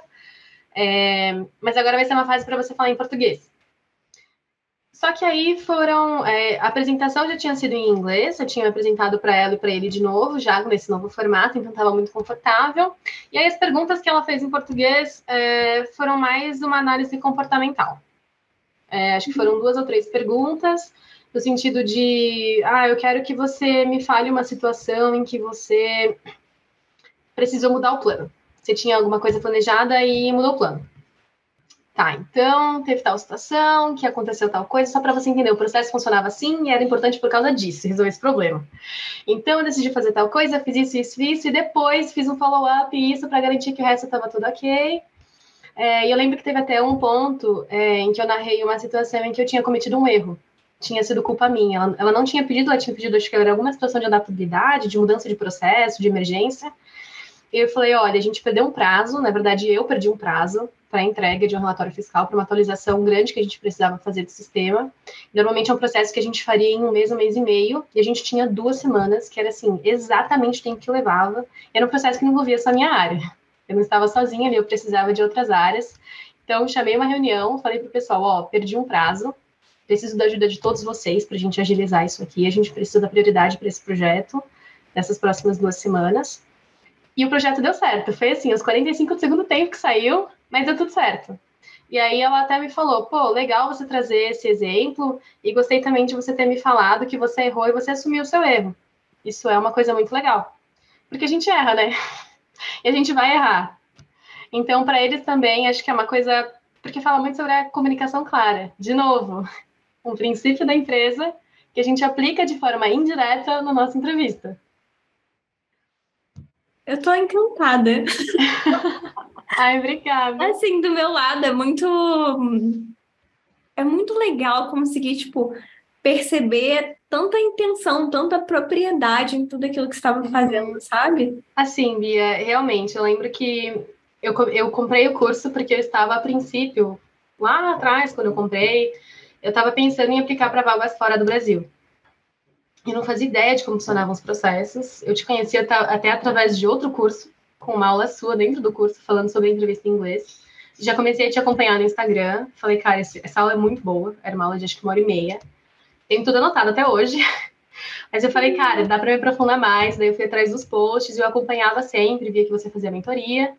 É, mas agora vai ser uma fase para você falar em português. Só que aí foram. É, a apresentação já tinha sido em inglês, eu tinha apresentado para ela e para ele de novo, já nesse novo formato, então estava muito confortável. E aí as perguntas que ela fez em português é, foram mais uma análise comportamental. É, acho que foram uhum. duas ou três perguntas, no sentido de: ah, eu quero que você me fale uma situação em que você precisou mudar o plano. Você tinha alguma coisa planejada e mudou o plano. Tá, então teve tal situação, que aconteceu tal coisa, só para você entender, o processo funcionava assim e era importante por causa disso, resolver esse problema. Então eu decidi fazer tal coisa, fiz isso, isso, isso, e depois fiz um follow-up isso para garantir que o resto estava tudo ok. É, e eu lembro que teve até um ponto é, em que eu narrei uma situação em que eu tinha cometido um erro. Tinha sido culpa minha. Ela, ela não tinha pedido, ela tinha pedido, acho que era alguma situação de adaptabilidade, de mudança de processo, de emergência. E eu falei: olha, a gente perdeu um prazo, na verdade eu perdi um prazo para entrega de um relatório fiscal, para uma atualização grande que a gente precisava fazer do sistema. Normalmente é um processo que a gente faria em um mês, um mês e meio, e a gente tinha duas semanas, que era assim, exatamente o tempo que levava. Era um processo que não envolvia só a minha área. Eu não estava sozinha ali, eu precisava de outras áreas. Então, chamei uma reunião, falei para o pessoal: ó, perdi um prazo, preciso da ajuda de todos vocês para a gente agilizar isso aqui. A gente precisa da prioridade para esse projeto nessas próximas duas semanas. E o projeto deu certo. Foi assim, os 45 do segundo tempo que saiu, mas deu tudo certo. E aí ela até me falou, pô, legal você trazer esse exemplo e gostei também de você ter me falado que você errou e você assumiu o seu erro. Isso é uma coisa muito legal. Porque a gente erra, né? E a gente vai errar. Então, para eles também, acho que é uma coisa. Porque fala muito sobre a comunicação clara. De novo, um princípio da empresa que a gente aplica de forma indireta na nossa entrevista. Eu tô encantada. Ai, obrigada. Assim, do meu lado, é muito. É muito legal conseguir, tipo, perceber tanta intenção, tanta propriedade em tudo aquilo que estava fazendo, sabe? Assim, Bia, realmente, eu lembro que eu, eu comprei o curso porque eu estava, a princípio, lá atrás, quando eu comprei, eu estava pensando em aplicar para vagas fora do Brasil. Eu não fazia ideia de como funcionavam os processos. Eu te conhecia até através de outro curso, com uma aula sua dentro do curso, falando sobre entrevista em inglês. Já comecei a te acompanhar no Instagram. Falei, cara, essa aula é muito boa. Era uma aula de acho que uma hora e meia. Tenho tudo anotado até hoje. Mas eu falei, cara, dá para me aprofundar mais. Daí eu fui atrás dos posts, eu acompanhava sempre, via que você fazia mentoria.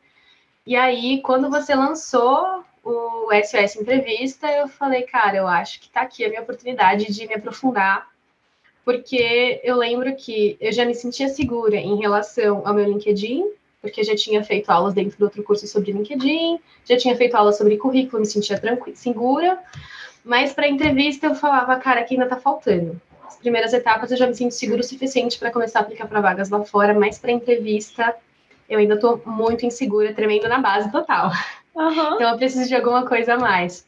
E aí, quando você lançou o SOS Entrevista, eu falei, cara, eu acho que tá aqui a minha oportunidade de me aprofundar porque eu lembro que eu já me sentia segura em relação ao meu LinkedIn, porque já tinha feito aulas dentro do outro curso sobre LinkedIn, já tinha feito aulas sobre currículo, me sentia tranquila, segura. Mas para entrevista eu falava, cara, aqui ainda está faltando. As primeiras etapas eu já me sinto seguro o suficiente para começar a aplicar para vagas lá fora, mas para entrevista eu ainda estou muito insegura, tremendo na base total. Uhum. Então eu preciso de alguma coisa a mais.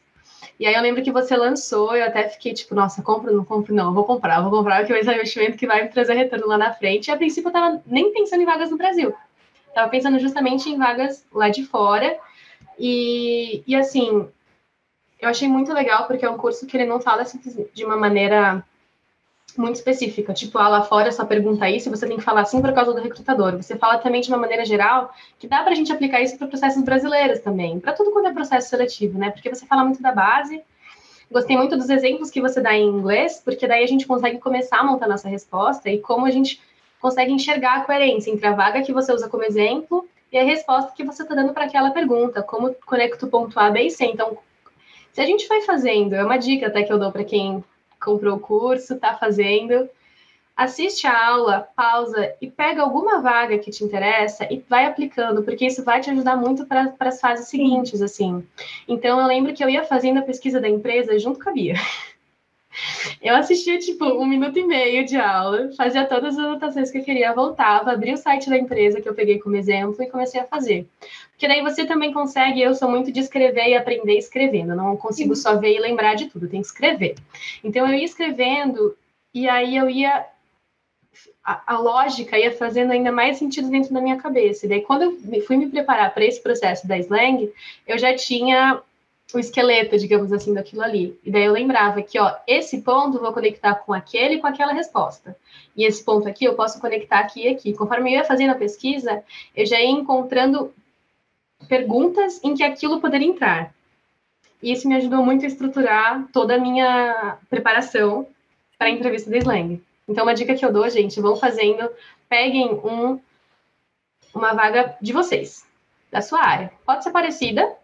E aí eu lembro que você lançou, eu até fiquei tipo, nossa, compro, não compro, não, vou comprar, vou comprar, porque vai ser um investimento que vai me trazer retorno lá na frente. E a princípio eu tava nem pensando em vagas no Brasil. Tava pensando justamente em vagas lá de fora. E, e assim, eu achei muito legal, porque é um curso que ele não fala assim, de uma maneira muito específica, tipo, ah, lá fora só pergunta isso você tem que falar assim por causa do recrutador. Você fala também de uma maneira geral que dá para a gente aplicar isso para processos brasileiros também, para tudo quanto é processo seletivo, né? Porque você fala muito da base. Gostei muito dos exemplos que você dá em inglês, porque daí a gente consegue começar a montar nossa resposta e como a gente consegue enxergar a coerência entre a vaga que você usa como exemplo e a resposta que você está dando para aquela pergunta, como conecto ponto A, B e C. Então, se a gente vai fazendo, é uma dica até que eu dou para quem comprou o curso, está fazendo, assiste a aula, pausa e pega alguma vaga que te interessa e vai aplicando, porque isso vai te ajudar muito para as fases seguintes, assim. Então, eu lembro que eu ia fazendo a pesquisa da empresa junto com a Bia. Eu assistia, tipo, um minuto e meio de aula, fazia todas as anotações que eu queria, voltava, abria o site da empresa que eu peguei como exemplo e comecei a fazer. Porque daí você também consegue, eu sou muito de escrever e aprender escrevendo, não consigo só ver e lembrar de tudo, tem que escrever. Então eu ia escrevendo e aí eu ia a, a, lógica ia fazendo ainda mais sentido dentro da minha cabeça. E daí, quando eu fui me preparar para esse processo da slang, eu já tinha o esqueleto, digamos assim, daquilo ali. E daí eu lembrava que, ó, esse ponto eu vou conectar com aquele com aquela resposta. E esse ponto aqui eu posso conectar aqui e aqui. Conforme eu ia fazendo a pesquisa, eu já ia encontrando perguntas em que aquilo poderia entrar. E isso me ajudou muito a estruturar toda a minha preparação para a entrevista da Slang. Então, uma dica que eu dou, gente, vão fazendo, peguem um, uma vaga de vocês, da sua área. Pode ser parecida,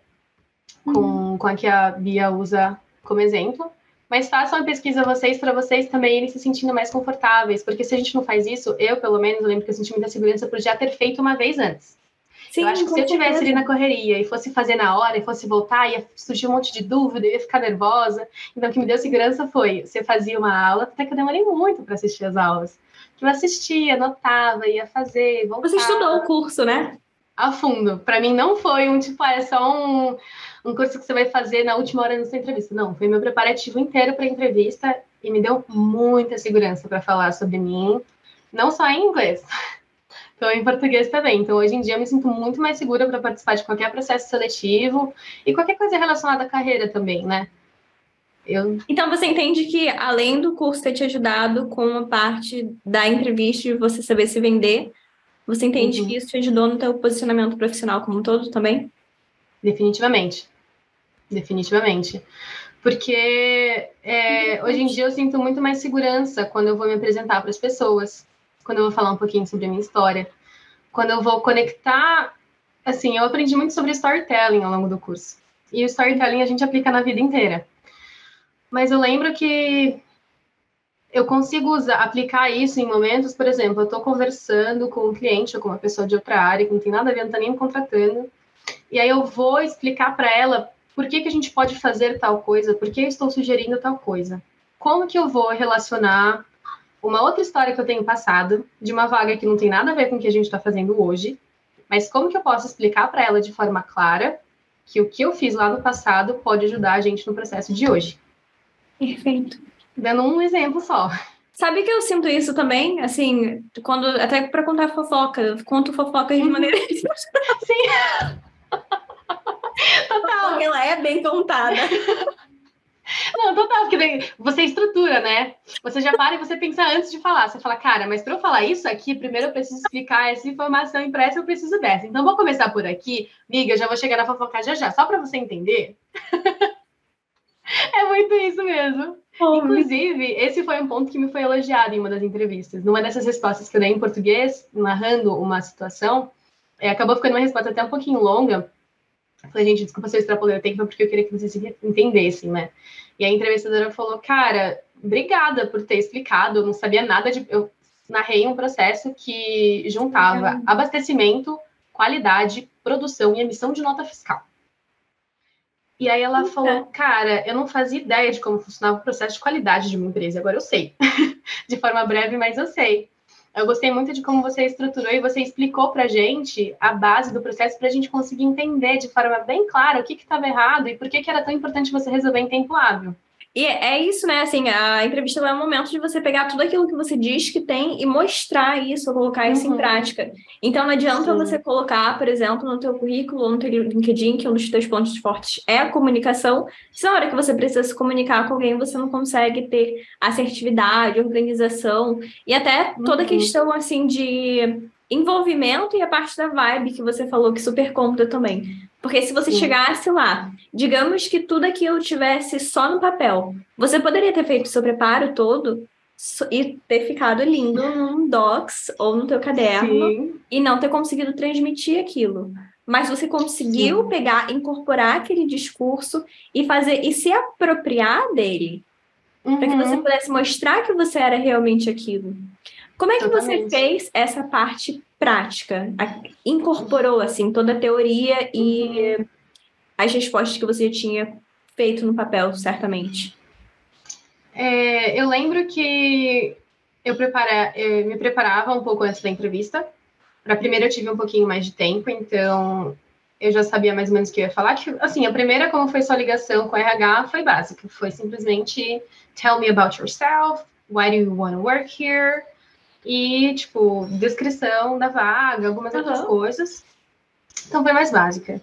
com, com a que a Bia usa como exemplo. Mas façam a pesquisa vocês para vocês também irem se sentindo mais confortáveis, porque se a gente não faz isso, eu pelo menos lembro que eu senti muita segurança por já ter feito uma vez antes. Sim, eu acho que se eu tivesse ali na correria e fosse fazer na hora e fosse voltar, ia surgir um monte de dúvida, ia ficar nervosa. Então, o que me deu segurança foi: você fazia uma aula, até que eu demorei muito para assistir as aulas. Eu assistia, anotava, ia fazer, voltava. Você estudou o curso, né? A fundo. Para mim, não foi um tipo, ah, é só um um curso que você vai fazer na última hora da sua entrevista. Não, foi meu preparativo inteiro para a entrevista e me deu muita segurança para falar sobre mim, não só em inglês, então em português também. Então hoje em dia eu me sinto muito mais segura para participar de qualquer processo seletivo e qualquer coisa relacionada à carreira também, né? Eu... Então você entende que além do curso ter te ajudado com a parte da entrevista e você saber se vender, você entende uhum. que isso te ajudou no teu posicionamento profissional como um todo também? Definitivamente definitivamente. Porque é, hoje em dia eu sinto muito mais segurança quando eu vou me apresentar para as pessoas, quando eu vou falar um pouquinho sobre a minha história, quando eu vou conectar. Assim, eu aprendi muito sobre storytelling ao longo do curso. E o storytelling a gente aplica na vida inteira. Mas eu lembro que eu consigo usar, aplicar isso em momentos, por exemplo, eu estou conversando com um cliente ou com uma pessoa de outra área que não tem nada a ver, não está nem me contratando, e aí eu vou explicar para ela por que, que a gente pode fazer tal coisa? Por que eu estou sugerindo tal coisa? Como que eu vou relacionar uma outra história que eu tenho passado, de uma vaga que não tem nada a ver com o que a gente está fazendo hoje, mas como que eu posso explicar para ela de forma clara que o que eu fiz lá no passado pode ajudar a gente no processo de hoje? Perfeito. Dando um exemplo só. Sabe que eu sinto isso também, assim, quando até para contar fofoca, conto fofoca de uhum. maneira. Sim. Total. Ela é bem contada. Não, total, porque você estrutura, né? Você já para e você pensa antes de falar. Você fala, cara, mas para eu falar isso aqui, primeiro eu preciso explicar essa informação impressa, eu preciso dessa. Então vou começar por aqui. Miga, eu já vou chegar na fofoca já já, só para você entender. é muito isso mesmo. Oh, Inclusive, esse foi um ponto que me foi elogiado em uma das entrevistas. Numa dessas respostas que eu dei em português, narrando uma situação, é, acabou ficando uma resposta até um pouquinho longa, Falei, gente, desculpa se eu extrapolei o tempo, porque eu queria que vocês entendessem, né? E a entrevistadora falou, cara, obrigada por ter explicado, eu não sabia nada de. Eu narrei um processo que juntava abastecimento qualidade, produção e emissão de nota fiscal. E aí ela falou, cara, eu não fazia ideia de como funcionava o processo de qualidade de uma empresa, agora eu sei. de forma breve, mas eu sei. Eu gostei muito de como você estruturou e você explicou para gente a base do processo para a gente conseguir entender de forma bem clara o que estava errado e por que, que era tão importante você resolver em tempo hábil. E é isso, né? Assim, a entrevista é o momento de você pegar tudo aquilo que você diz que tem e mostrar isso, colocar isso uhum. em prática. Então, não adianta Sim. você colocar, por exemplo, no teu currículo ou no teu LinkedIn, que um dos teus pontos fortes é a comunicação. Se na hora que você precisa se comunicar com alguém, você não consegue ter assertividade, organização e até toda a uhum. questão, assim, de envolvimento e a parte da vibe que você falou que super conta também. Porque se você Sim. chegasse lá, digamos que tudo aquilo tivesse só no papel, você poderia ter feito seu preparo todo e ter ficado lindo num docs ou no teu caderno Sim. e não ter conseguido transmitir aquilo. Mas você conseguiu Sim. pegar, incorporar aquele discurso e fazer e se apropriar dele. Uhum. Para que você uhum. pudesse mostrar que você era realmente aquilo. Como é que você fez essa parte prática? Incorporou, assim, toda a teoria e as respostas que você tinha feito no papel, certamente. É, eu lembro que eu, prepara, eu me preparava um pouco antes da entrevista. Para a primeira eu tive um pouquinho mais de tempo, então eu já sabia mais ou menos o que eu ia falar. Que, assim, a primeira, como foi sua ligação com a RH, foi básica. Foi simplesmente tell me about yourself, why do you want to work here, e, tipo, descrição da vaga, algumas uhum. outras coisas. Então foi mais básica.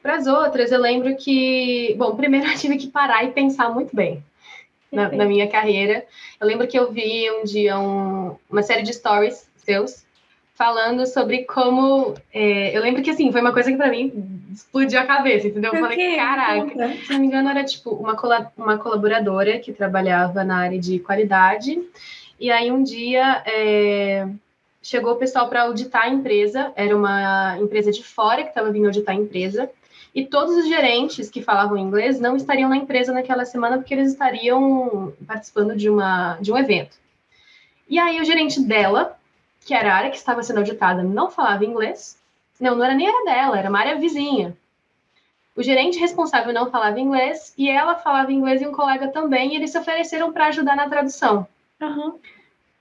Para as outras, eu lembro que, bom, primeiro eu tive que parar e pensar muito bem na, na minha carreira. Eu lembro que eu vi um dia um, uma série de stories seus falando sobre como. É, eu lembro que assim, foi uma coisa que para mim explodiu a cabeça, entendeu? Eu falei, caraca, se não me engano, era tipo uma, uma colaboradora que trabalhava na área de qualidade e aí um dia é, chegou o pessoal para auditar a empresa, era uma empresa de fora que estava vindo auditar a empresa, e todos os gerentes que falavam inglês não estariam na empresa naquela semana porque eles estariam participando de, uma, de um evento. E aí o gerente dela, que era a área que estava sendo auditada, não falava inglês. Não, não era nem era dela, era uma área vizinha. O gerente responsável não falava inglês e ela falava inglês e um colega também, e eles se ofereceram para ajudar na tradução. Uhum.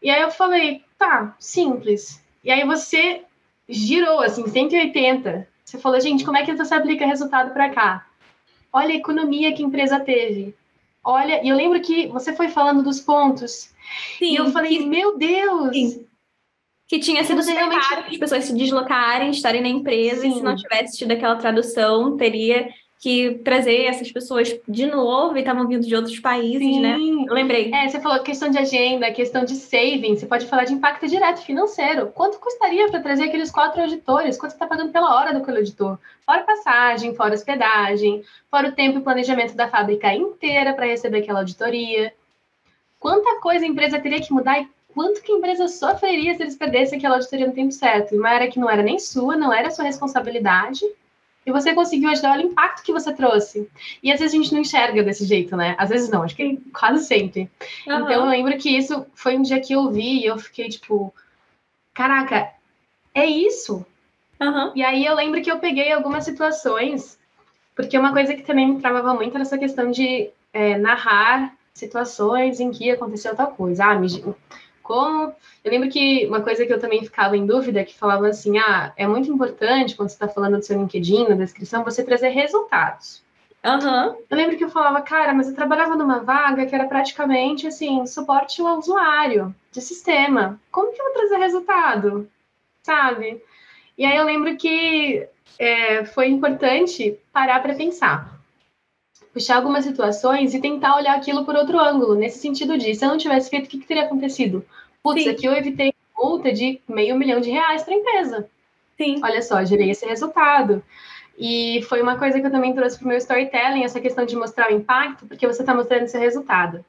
E aí eu falei, tá, simples. E aí você girou, assim, 180. Você falou, gente, como é que você aplica resultado para cá? Olha a economia que a empresa teve. Olha, e eu lembro que você foi falando dos pontos. Sim, e eu falei, que... meu Deus! Sim. Que tinha sido super realmente... caro as pessoas se deslocarem, estarem na empresa, Sim. e se não tivesse tido aquela tradução, teria que trazer essas pessoas de novo e estavam vindo de outros países, Sim. né? Eu lembrei. É, você falou questão de agenda, questão de saving, você pode falar de impacto direto financeiro. Quanto custaria para trazer aqueles quatro auditores? Quanto você está pagando pela hora do auditor? Fora passagem, fora hospedagem, fora o tempo e planejamento da fábrica inteira para receber aquela auditoria. Quanta coisa a empresa teria que mudar e quanto que a empresa sofreria se eles perdessem aquela auditoria no tempo certo? Uma área que não era nem sua, não era sua responsabilidade e você conseguiu ajudar, olha o impacto que você trouxe. E às vezes a gente não enxerga desse jeito, né? Às vezes não, acho que quase sempre. Uhum. Então eu lembro que isso foi um dia que eu vi e eu fiquei tipo, caraca, é isso? Uhum. E aí eu lembro que eu peguei algumas situações, porque uma coisa que também me travava muito era essa questão de é, narrar situações em que aconteceu tal coisa. Ah, me, como. Eu lembro que uma coisa que eu também ficava em dúvida, que falava assim, ah, é muito importante quando você está falando do seu LinkedIn, na descrição, você trazer resultados. Uhum. Eu lembro que eu falava, cara, mas eu trabalhava numa vaga que era praticamente assim, suporte ao usuário de sistema. Como que eu vou trazer resultado? Sabe? E aí eu lembro que é, foi importante parar para pensar. Puxar algumas situações e tentar olhar aquilo por outro ângulo, nesse sentido de, se eu não tivesse feito, o que, que teria acontecido? Putz, Sim. aqui eu evitei multa de meio milhão de reais para a empresa. Sim. Olha só, gerei esse resultado. E foi uma coisa que eu também trouxe para o meu storytelling, essa questão de mostrar o impacto, porque você está mostrando esse resultado.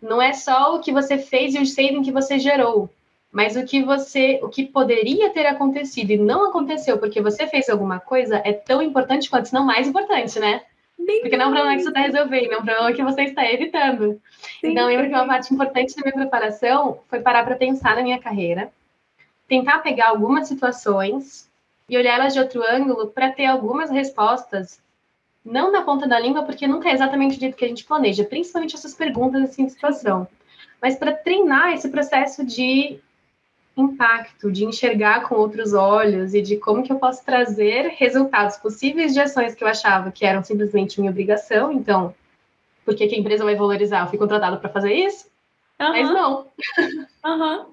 Não é só o que você fez e o saving que você gerou, mas o que você, o que poderia ter acontecido e não aconteceu porque você fez alguma coisa é tão importante quanto, se não mais importante, né? Bem Porque não é um problema que você está resolvendo, é um problema que você está evitando. Sim, então, eu lembro que uma parte importante da minha preparação foi parar para pensar na minha carreira, tentar pegar algumas situações e olhar elas de outro ângulo para ter algumas respostas, não na ponta da língua, porque nunca é exatamente o jeito que a gente planeja, principalmente essas perguntas assim de situação, mas para treinar esse processo de impacto, de enxergar com outros olhos e de como que eu posso trazer resultados possíveis de ações que eu achava que eram simplesmente minha obrigação. Então, por que, a empresa vai valorizar? Eu fui contratada para fazer isso? Uhum. Mas não. Uhum.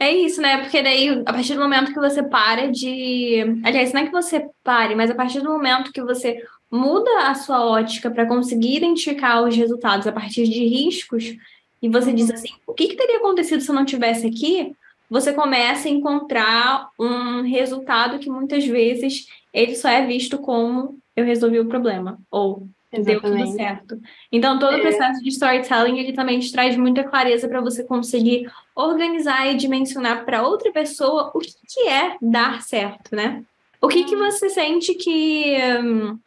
É isso, né? Porque daí, a partir do momento que você para de. Aliás, não é que você pare, mas a partir do momento que você muda a sua ótica para conseguir identificar os resultados a partir de riscos, e você diz assim: o que, que teria acontecido se eu não tivesse aqui? Você começa a encontrar um resultado que muitas vezes ele só é visto como eu resolvi o problema, ou Exatamente. deu tudo certo. Então, todo o é. processo de storytelling, ele também te traz muita clareza para você conseguir organizar e dimensionar para outra pessoa o que, que, é dar certo, né? O que, que uhum. você sente que hum,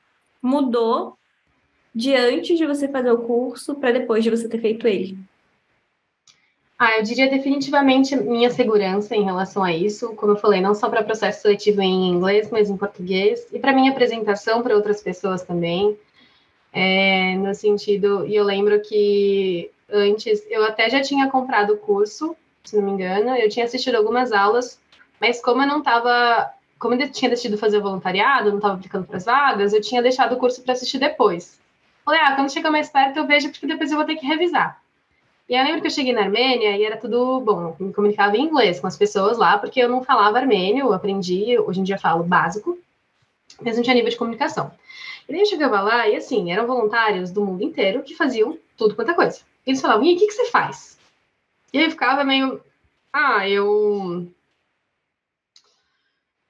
mudou de antes de você fazer o curso para depois de você ter feito ele? Ah, eu diria definitivamente minha segurança em relação a isso, como eu falei, não só para processo seletivo em inglês, mas em português, e para minha apresentação para outras pessoas também. É, no sentido, e eu lembro que antes eu até já tinha comprado o curso, se não me engano, eu tinha assistido algumas aulas, mas como eu não estava, como eu tinha decidido fazer voluntariado, não estava aplicando para as vagas, eu tinha deixado o curso para assistir depois. Falei, ah, quando chegar mais perto eu vejo, porque depois eu vou ter que revisar. E eu lembro que eu cheguei na Armênia e era tudo, bom, me comunicava em inglês com as pessoas lá, porque eu não falava armênio, eu aprendi, hoje em dia falo básico, mas não tinha nível de comunicação. E daí eu chegava lá e, assim, eram voluntários do mundo inteiro que faziam tudo quanto é coisa. E eles falavam, e o que, que você faz? E aí eu ficava meio, ah, eu...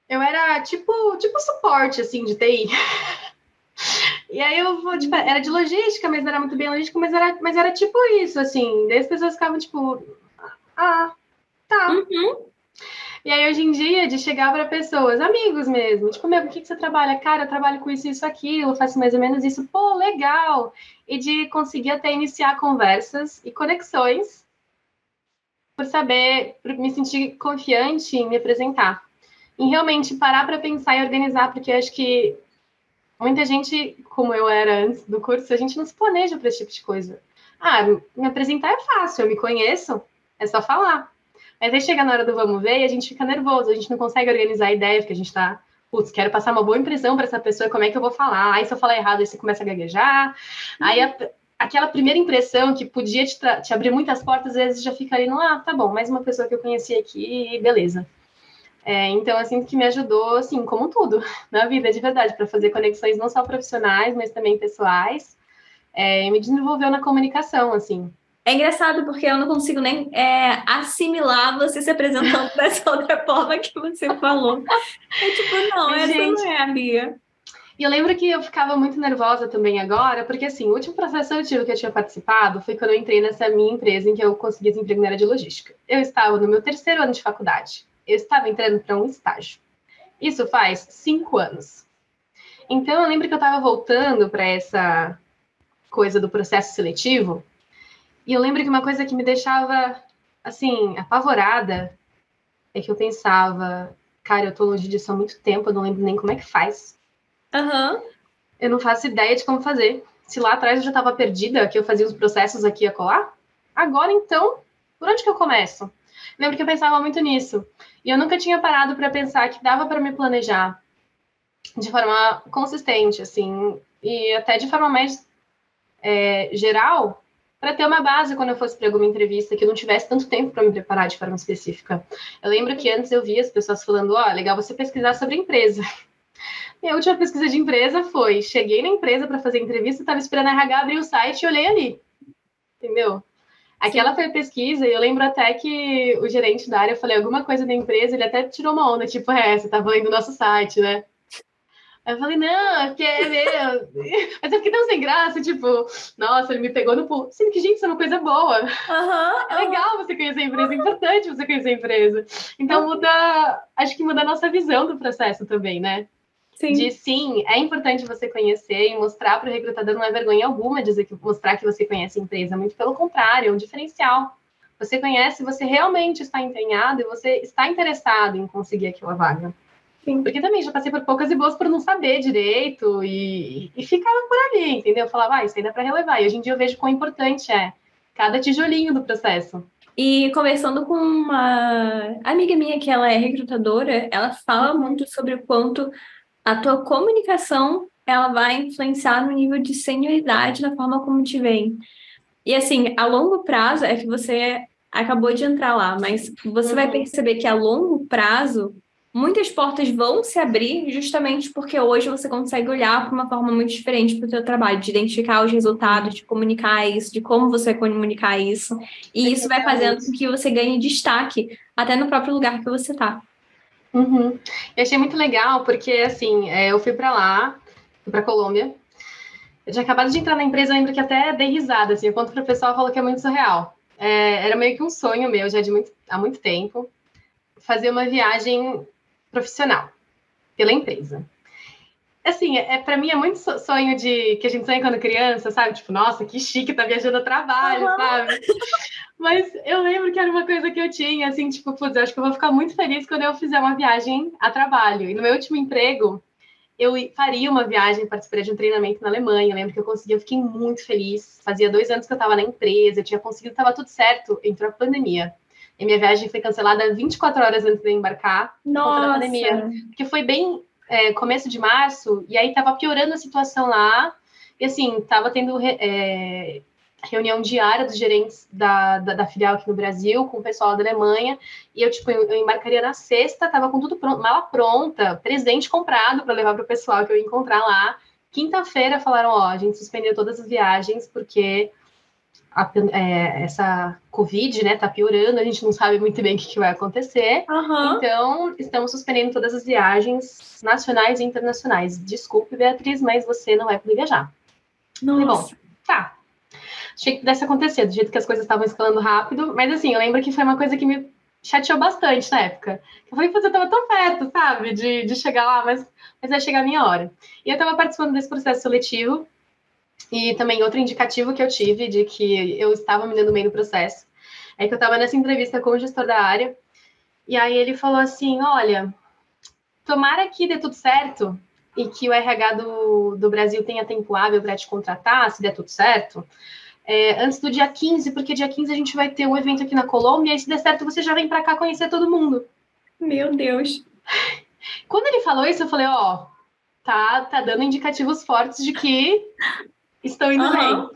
Eu era tipo, tipo suporte, assim, de TI. e aí eu vou, tipo, era de logística, mas não era muito bem logística, mas era, mas era tipo isso, assim. Daí as pessoas ficavam, tipo, ah, tá. Uhum. E aí, hoje em dia, de chegar para pessoas, amigos mesmo, tipo, meu, o que, que você trabalha? Cara, eu trabalho com isso, isso, aquilo, faço mais ou menos isso, pô, legal! E de conseguir até iniciar conversas e conexões por saber, por me sentir confiante em me apresentar. Em realmente parar para pensar e organizar, porque acho que muita gente, como eu era antes do curso, a gente não se planeja para esse tipo de coisa. Ah, me apresentar é fácil, eu me conheço, é só falar. Mas aí chega na hora do vamos ver e a gente fica nervoso, a gente não consegue organizar a ideia, porque a gente está, putz, quero passar uma boa impressão para essa pessoa, como é que eu vou falar? Aí se eu falar errado, aí você começa a gaguejar. Uhum. Aí a, aquela primeira impressão que podia te, te, abrir muitas portas, às vezes já fica ali no, ah, tá bom, mais uma pessoa que eu conheci aqui, beleza. É, então, assim, que me ajudou, assim, como tudo na vida, de verdade, para fazer conexões não só profissionais, mas também pessoais, é, e me desenvolveu na comunicação, assim. É engraçado porque eu não consigo nem é, assimilar você se apresentando dessa outra forma que você falou. É tipo, não, essa Gente, não é a Bia. E eu lembro que eu ficava muito nervosa também agora, porque assim, o último processo seletivo que eu tinha participado foi quando eu entrei nessa minha empresa em que eu consegui esse emprego na área de logística. Eu estava no meu terceiro ano de faculdade. Eu estava entrando para um estágio. Isso faz cinco anos. Então eu lembro que eu estava voltando para essa coisa do processo seletivo e eu lembro que uma coisa que me deixava, assim, apavorada é que eu pensava, cara, eu tô longe disso há muito tempo, eu não lembro nem como é que faz. Aham. Uhum. Eu não faço ideia de como fazer. Se lá atrás eu já estava perdida, que eu fazia os processos aqui a colar, agora então, por onde que eu começo? Lembro que eu pensava muito nisso. E eu nunca tinha parado para pensar que dava para me planejar de forma consistente, assim, e até de forma mais é, geral, para ter uma base quando eu fosse para alguma entrevista, que eu não tivesse tanto tempo para me preparar de forma específica. Eu lembro que antes eu via as pessoas falando: ó, oh, legal você pesquisar sobre a empresa. Minha última pesquisa de empresa foi: cheguei na empresa para fazer entrevista, estava esperando a RH abrir o site e olhei ali. Entendeu? Aquela foi a pesquisa, e eu lembro até que o gerente da área, eu falei alguma coisa da empresa, ele até tirou uma onda, tipo, é, você estava lendo o nosso site, né? Aí eu falei, não, é porque é meu. Mas eu fiquei tão sem graça, tipo, nossa, ele me pegou no pulo. Sendo que, gente, isso é uma coisa boa. Uhum, é legal você conhecer a empresa, é importante você conhecer a empresa. Então muda, acho que muda a nossa visão do processo também, né? Sim. De sim, é importante você conhecer e mostrar para o recrutador, não é vergonha alguma dizer que mostrar que você conhece a empresa, muito pelo contrário, é um diferencial. Você conhece, você realmente está empenhado e você está interessado em conseguir aquela vaga. Sim. Porque também já passei por poucas e boas por não saber direito e, e ficava por ali, entendeu? Eu falava, ah, isso aí dá para relevar. E hoje em dia eu vejo quão importante é cada tijolinho do processo. E conversando com uma amiga minha que ela é recrutadora, ela fala muito sobre o quanto a tua comunicação ela vai influenciar no nível de senioridade na forma como te vem. E assim, a longo prazo é que você acabou de entrar lá, mas você uhum. vai perceber que a longo prazo muitas portas vão se abrir justamente porque hoje você consegue olhar para uma forma muito diferente para o seu trabalho, de identificar os resultados, de comunicar isso, de como você vai comunicar isso. E isso vai fazendo com que você ganhe destaque até no próprio lugar que você está. Uhum. Eu achei muito legal porque, assim, é, eu fui para lá, fui para Colômbia. Eu tinha acabado de entrar na empresa, eu lembro que até dei risada, assim, enquanto o pessoal falou que é muito surreal. É, era meio que um sonho meu já de muito, há muito tempo fazer uma viagem profissional pela empresa. Assim, é, para mim é muito sonho de que a gente sonha quando criança, sabe? Tipo, nossa, que chique, tá viajando a trabalho, uhum. sabe? Mas eu lembro que era uma coisa que eu tinha, assim, tipo, putz, eu acho que eu vou ficar muito feliz quando eu fizer uma viagem a trabalho. E no meu último emprego, eu faria uma viagem, participaria de um treinamento na Alemanha. Eu lembro que eu consegui, eu fiquei muito feliz. Fazia dois anos que eu estava na empresa, eu tinha conseguido, estava tudo certo. Entrou a pandemia. E minha viagem foi cancelada 24 horas antes de embarcar Nossa. pandemia. Porque foi bem é, começo de março, e aí tava piorando a situação lá. E assim, tava tendo é, reunião diária dos gerentes da, da, da, filial aqui no Brasil, com o pessoal da Alemanha. E eu, tipo, eu, embarcaria na sexta, tava com tudo pronto, mala pronta, presente comprado para levar para o pessoal que eu ia encontrar lá. Quinta-feira falaram, ó, a gente suspendeu todas as viagens porque a, é, essa Covid, né, tá piorando, a gente não sabe muito bem o que, que vai acontecer. Uhum. Então, estamos suspendendo todas as viagens nacionais e internacionais. Desculpe, Beatriz, mas você não vai poder viajar. Nossa. bom, tá. Achei que pudesse acontecer, do jeito que as coisas estavam escalando rápido, mas assim, eu lembro que foi uma coisa que me chateou bastante na época. Eu falei, você tava tão perto, sabe, de, de chegar lá, mas, mas vai chegar a minha hora. E eu tava participando desse processo seletivo, e também outro indicativo que eu tive de que eu estava me dando bem no processo é que eu estava nessa entrevista com o gestor da área e aí ele falou assim: olha, tomara que dê tudo certo e que o RH do, do Brasil tenha tempo hábil para te contratar, se der tudo certo, é, antes do dia 15, porque dia 15 a gente vai ter um evento aqui na Colômbia e se der certo você já vem para cá conhecer todo mundo. Meu Deus. Quando ele falou isso, eu falei: ó, tá, tá dando indicativos fortes de que estou indo uhum. bem.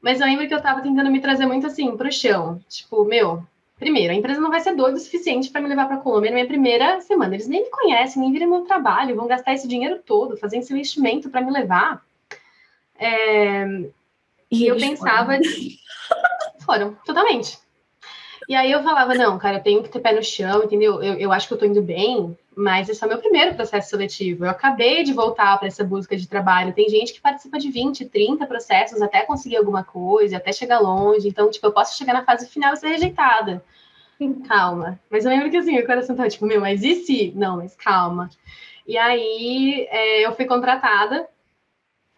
Mas eu lembro que eu estava tentando me trazer muito assim para o chão. Tipo, meu, primeiro, a empresa não vai ser doida o suficiente para me levar para a Colômbia na minha primeira semana. Eles nem me conhecem, nem viram meu trabalho, vão gastar esse dinheiro todo fazendo esse investimento para me levar. É... E, e eu pensava. Foram. foram, totalmente. E aí eu falava, não, cara, eu tenho que ter pé no chão, entendeu? Eu, eu acho que eu tô indo bem, mas esse é o meu primeiro processo seletivo. Eu acabei de voltar para essa busca de trabalho. Tem gente que participa de 20, 30 processos até conseguir alguma coisa, até chegar longe. Então, tipo, eu posso chegar na fase final e ser rejeitada. Calma. Mas eu lembro que assim, meu coração tava tipo, meu, mas e se? Não, mas calma. E aí é, eu fui contratada.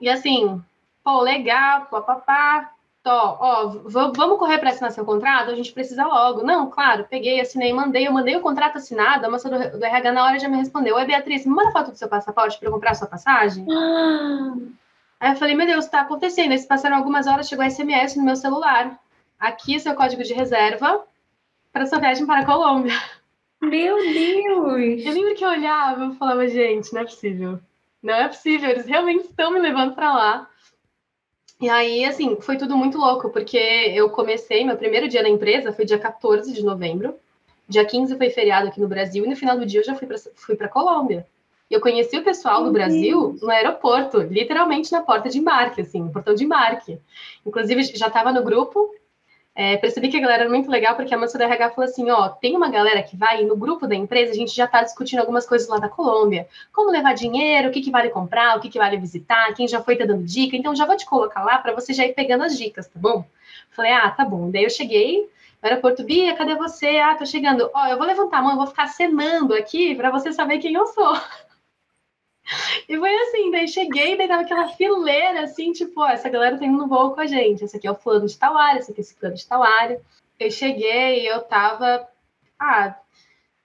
E assim, pô, legal, papapá, Tó, ó, vamos correr para assinar seu contrato? A gente precisa logo. Não, claro, peguei, assinei, mandei, eu mandei o contrato assinado, a moça do, do RH na hora já me respondeu. Oi, Beatriz, me manda foto do seu passaporte para eu comprar a sua passagem? Ah. Aí eu falei, meu Deus, está acontecendo. Aí se passaram algumas horas, chegou SMS no meu celular. Aqui é seu código de reserva para sua viagem para a Colômbia. Meu Deus! Eu lembro que eu olhava e falava, gente, não é possível. Não é possível, eles realmente estão me levando para lá. E aí, assim, foi tudo muito louco, porque eu comecei, meu primeiro dia na empresa foi dia 14 de novembro, dia 15 foi feriado aqui no Brasil, e no final do dia eu já fui para fui a Colômbia. E eu conheci o pessoal do Brasil no aeroporto, literalmente na porta de embarque, assim, no portão de embarque. Inclusive, já estava no grupo, é, percebi que a galera era muito legal, porque a moça da RH falou assim: ó, tem uma galera que vai no grupo da empresa, a gente já está discutindo algumas coisas lá da Colômbia. Como levar dinheiro, o que, que vale comprar, o que, que vale visitar, quem já foi tá dando dica. Então já vou te colocar lá para você já ir pegando as dicas, tá bom? Falei, ah, tá bom. Daí eu cheguei no aeroporto, Bia, cadê você? Ah, tô chegando. Ó, eu vou levantar a mão, eu vou ficar cenando aqui para você saber quem eu sou. E foi assim, daí cheguei, daí tava aquela fileira, assim, tipo, ó, essa galera tá indo no voo com a gente. Esse aqui é o fulano de tal área, esse aqui é esse fulano de tal área. Eu cheguei e eu tava, ah,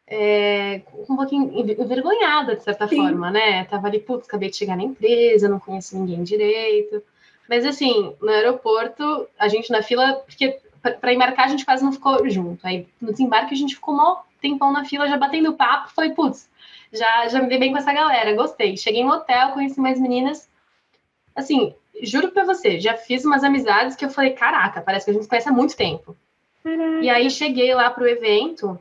é, um pouquinho envergonhada, de certa Sim. forma, né? Tava ali, putz, acabei de chegar na empresa, não conheço ninguém direito. Mas, assim, no aeroporto, a gente na fila, porque para embarcar a gente quase não ficou junto. Aí, no desembarque, a gente ficou mó tempão na fila, já batendo papo. Falei, putz, já, já me dei bem com essa galera, gostei. Cheguei no hotel, conheci mais meninas. Assim, juro pra você, já fiz umas amizades que eu falei, caraca, parece que a gente se conhece há muito tempo. Caraca. E aí cheguei lá pro evento,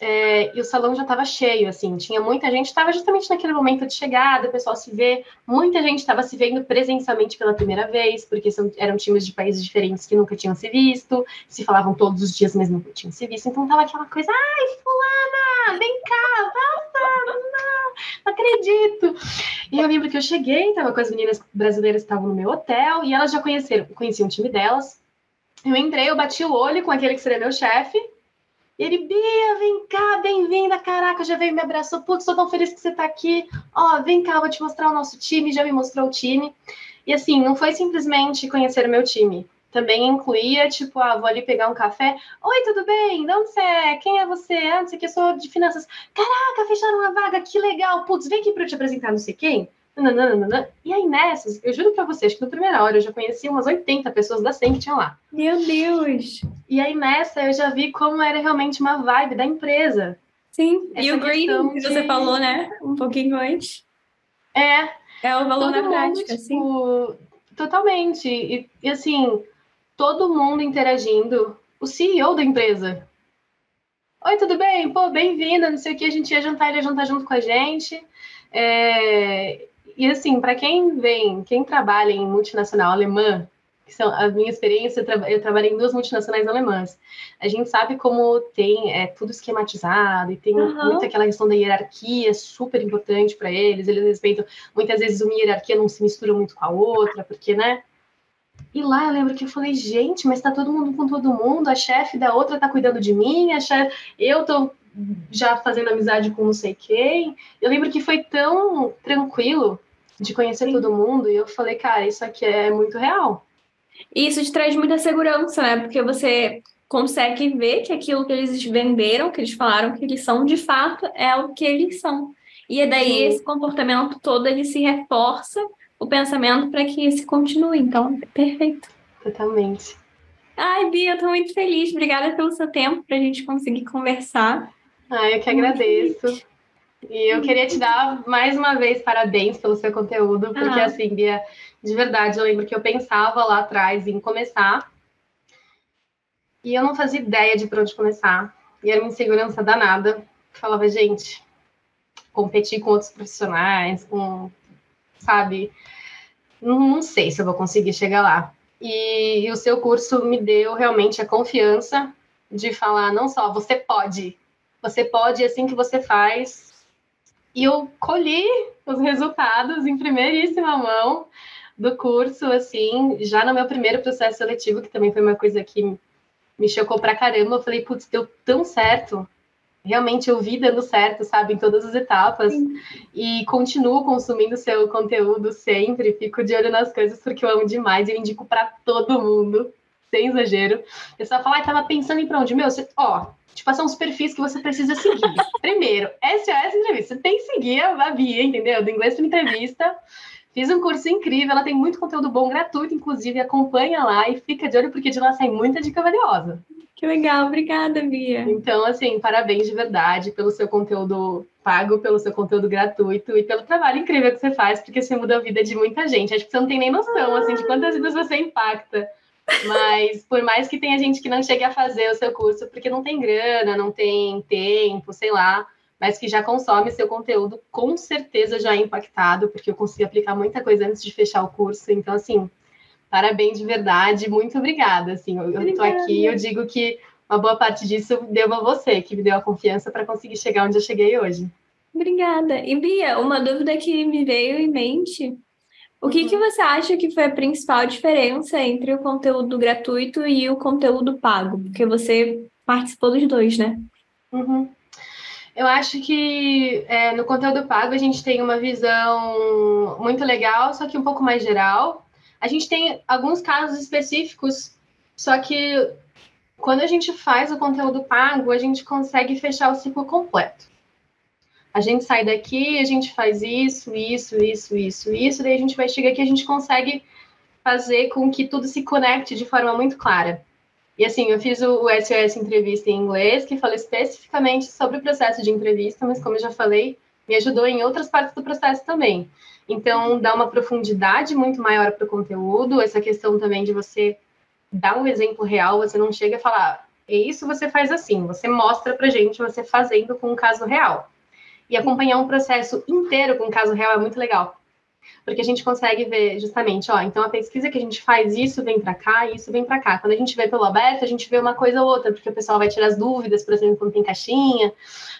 é, e o salão já estava cheio, assim, tinha muita gente, estava justamente naquele momento de chegada, o pessoal se vê, muita gente estava se vendo presencialmente pela primeira vez, porque são, eram times de países diferentes que nunca tinham se visto, se falavam todos os dias, mas nunca tinham se visto, então tava aquela coisa, ai, fulana, vem cá, passa, não, não acredito. E eu lembro que eu cheguei, tava com as meninas brasileiras que estavam no meu hotel, e elas já conheceram, conheciam o time delas, eu entrei, eu bati o olho com aquele que seria meu chefe, ele, Bia, vem cá, bem-vinda, caraca, já veio me abraçou, putz, sou tão feliz que você tá aqui, ó, vem cá, vou te mostrar o nosso time, já me mostrou o time. E assim, não foi simplesmente conhecer o meu time, também incluía, tipo, ah, vou ali pegar um café, oi, tudo bem, de onde você é, quem é você, ah, não sei que, eu sou de finanças, caraca, fecharam uma vaga, que legal, putz, vem aqui pra eu te apresentar não sei quem, Nananana. E aí nessas, eu juro pra vocês que na primeira hora eu já conheci umas 80 pessoas da SEM que tinham lá. Meu Deus! E aí nessa eu já vi como era realmente uma vibe da empresa. Sim, Essa e o green que você falou, né? Um pouquinho antes. É. É o valor na mundo, prática, tipo, Totalmente. E, e assim, todo mundo interagindo. O CEO da empresa. Oi, tudo bem? Pô, bem-vinda, não sei o que, a gente ia jantar, ele ia jantar junto com a gente. É, e assim, para quem vem, quem trabalha em multinacional alemã, que são a minha experiência, eu, tra eu trabalhei em duas multinacionais alemãs. A gente sabe como tem é, tudo esquematizado e tem uhum. muito aquela questão da hierarquia super importante para eles. Eles respeitam muitas vezes uma hierarquia não se mistura muito com a outra, porque né? E lá eu lembro que eu falei, gente, mas tá todo mundo com todo mundo, a chefe da outra tá cuidando de mim, a chefe, eu tô já fazendo amizade com não sei quem. Eu lembro que foi tão tranquilo de conhecer Sim. todo mundo e eu falei, cara, isso aqui é muito real. E isso te traz muita segurança, né? Porque você consegue ver que aquilo que eles venderam, que eles falaram que eles são, de fato, é o que eles são. E é daí Sim. esse comportamento todo ele se reforça o pensamento para que esse continue. Então, perfeito. Totalmente. Ai, Bia, eu tô muito feliz. Obrigada pelo seu tempo para a gente conseguir conversar. Ah, eu que agradeço. E eu queria te dar mais uma vez parabéns pelo seu conteúdo, porque ah. assim, Bia, de verdade, eu lembro que eu pensava lá atrás em começar e eu não fazia ideia de por onde começar. E era uma insegurança danada. falava, gente, competir com outros profissionais, com, sabe? Não, não sei se eu vou conseguir chegar lá. E, e o seu curso me deu realmente a confiança de falar, não só você pode, você pode, é assim que você faz. E eu colhi os resultados em primeiríssima mão do curso, assim, já no meu primeiro processo seletivo, que também foi uma coisa que me chocou pra caramba. Eu falei, putz, deu tão certo. Realmente eu vi dando certo, sabe, em todas as etapas. Sim. E continuo consumindo seu conteúdo sempre. Fico de olho nas coisas porque eu amo demais. Eu indico para todo mundo, sem exagero. O pessoal fala, ah, tava pensando em pra onde? Meu, você... ó, te passar uns perfis que você precisa seguir. Primeiro, SOS Entrevista. Você tem que seguir a Bia, entendeu? Do Inglês para Entrevista. Fiz um curso incrível, ela tem muito conteúdo bom, gratuito, inclusive. Acompanha lá e fica de olho, porque de lá sai muita dica valiosa. Que legal, obrigada, Bia. Então, assim, parabéns de verdade pelo seu conteúdo pago, pelo seu conteúdo gratuito e pelo trabalho incrível que você faz, porque você muda a vida de muita gente. Acho que você não tem nem noção, assim, de quantas vidas você impacta. Mas por mais que tenha gente que não chegue a fazer o seu curso porque não tem grana, não tem tempo, sei lá, mas que já consome seu conteúdo, com certeza já é impactado, porque eu consegui aplicar muita coisa antes de fechar o curso. Então, assim, parabéns de verdade, muito obrigada. Assim, eu, tô aqui, eu digo que uma boa parte disso deu a você, que me deu a confiança para conseguir chegar onde eu cheguei hoje. Obrigada. E Bia, uma dúvida que me veio em mente o que, que você acha que foi a principal diferença entre o conteúdo gratuito e o conteúdo pago? Porque você participou dos dois, né? Uhum. Eu acho que é, no conteúdo pago a gente tem uma visão muito legal, só que um pouco mais geral. A gente tem alguns casos específicos, só que Quando a gente faz o conteúdo pago, a gente consegue fechar o ciclo completo. A gente sai daqui, a gente faz isso, isso, isso, isso, isso, daí a gente vai chegar aqui, a gente consegue fazer com que tudo se conecte de forma muito clara. E assim, eu fiz o, SOS Entrevista em inglês, que fala especificamente sobre o processo de entrevista, mas como eu já falei, me ajudou em outras partes do processo também. Então, dá uma profundidade muito maior para o conteúdo, essa questão também de você dar um exemplo real, você não chega a falar, é isso você faz assim, você mostra para gente você fazendo com um caso real. E acompanhar um processo inteiro com um caso real é muito legal porque a gente consegue ver justamente, ó, então a pesquisa que a gente faz, isso vem para cá, isso vem para cá. Quando a gente vê pelo aberto, a gente vê uma coisa ou outra, porque o pessoal vai tirar as dúvidas, por exemplo, quando tem caixinha.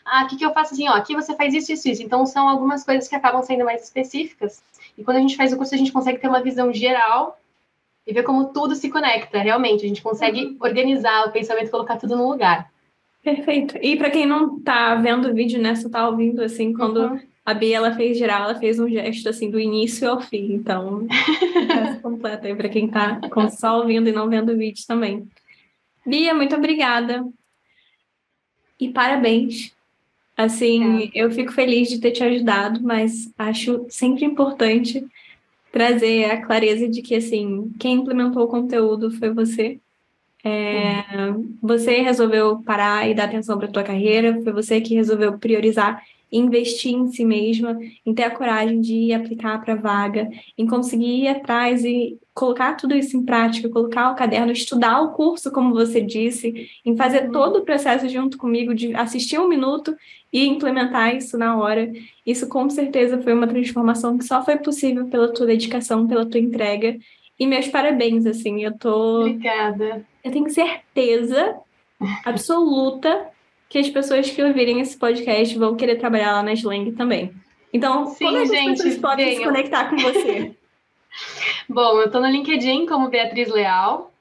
Ah, o que, que eu faço assim, ó, aqui você faz isso, isso, isso. Então são algumas coisas que acabam sendo mais específicas. E quando a gente faz o curso, a gente consegue ter uma visão geral e ver como tudo se conecta, realmente. A gente consegue uhum. organizar o pensamento, colocar tudo no lugar. Perfeito. E para quem não está vendo o vídeo, né, só tá ouvindo assim, quando uhum a Bia, ela fez geral, ela fez um gesto assim do início ao fim, então completa aí para quem está só ouvindo e não vendo o vídeo também. Bia, muito obrigada. E parabéns. Assim, é. eu fico feliz de ter te ajudado, mas acho sempre importante trazer a clareza de que assim, quem implementou o conteúdo foi você. É. Você resolveu parar e dar atenção para a tua carreira, foi você que resolveu priorizar investir em si mesma, em ter a coragem de ir aplicar para a vaga, em conseguir ir atrás e colocar tudo isso em prática, colocar o caderno, estudar o curso, como você disse, em fazer uhum. todo o processo junto comigo, de assistir um minuto e implementar isso na hora. Isso com certeza foi uma transformação que só foi possível pela tua dedicação, pela tua entrega. E meus parabéns, assim, eu tô. Obrigada. Eu tenho certeza absoluta que as pessoas que ouvirem esse podcast vão querer trabalhar lá na Slang também. Então, Sim, como é que gente, as pessoas podem venham. se conectar com você? Bom, eu estou no LinkedIn como Beatriz Leal.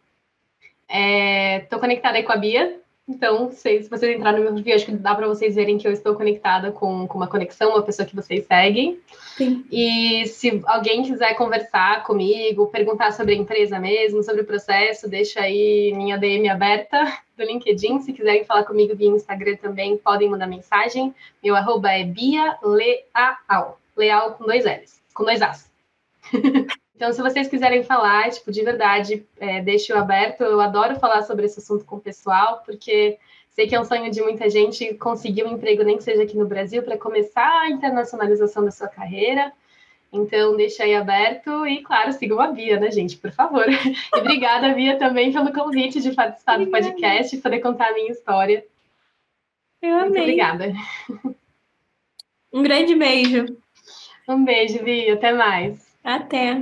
Estou é, conectada aí com a Bia. Então, se, vocês entrarem no meu perfil, acho que dá para vocês verem que eu estou conectada com, com uma conexão, uma pessoa que vocês seguem. Sim. E se alguém quiser conversar comigo, perguntar sobre a empresa mesmo, sobre o processo, deixa aí minha DM aberta do LinkedIn. Se quiserem falar comigo via Instagram também, podem mandar mensagem. Meu arroba é Bia Leal. Leal com dois L's, com dois As. Então, se vocês quiserem falar, tipo, de verdade, é, deixe o aberto. Eu adoro falar sobre esse assunto com o pessoal, porque sei que é um sonho de muita gente conseguir um emprego, nem que seja aqui no Brasil, para começar a internacionalização da sua carreira. Então, deixa aí aberto e, claro, sigam a Bia, né, gente? Por favor. E obrigada, Bia, também pelo convite de participar do podcast e poder contar a minha história. Eu amei. Muito obrigada. Um grande beijo. Um beijo, Bia. Até mais. Até.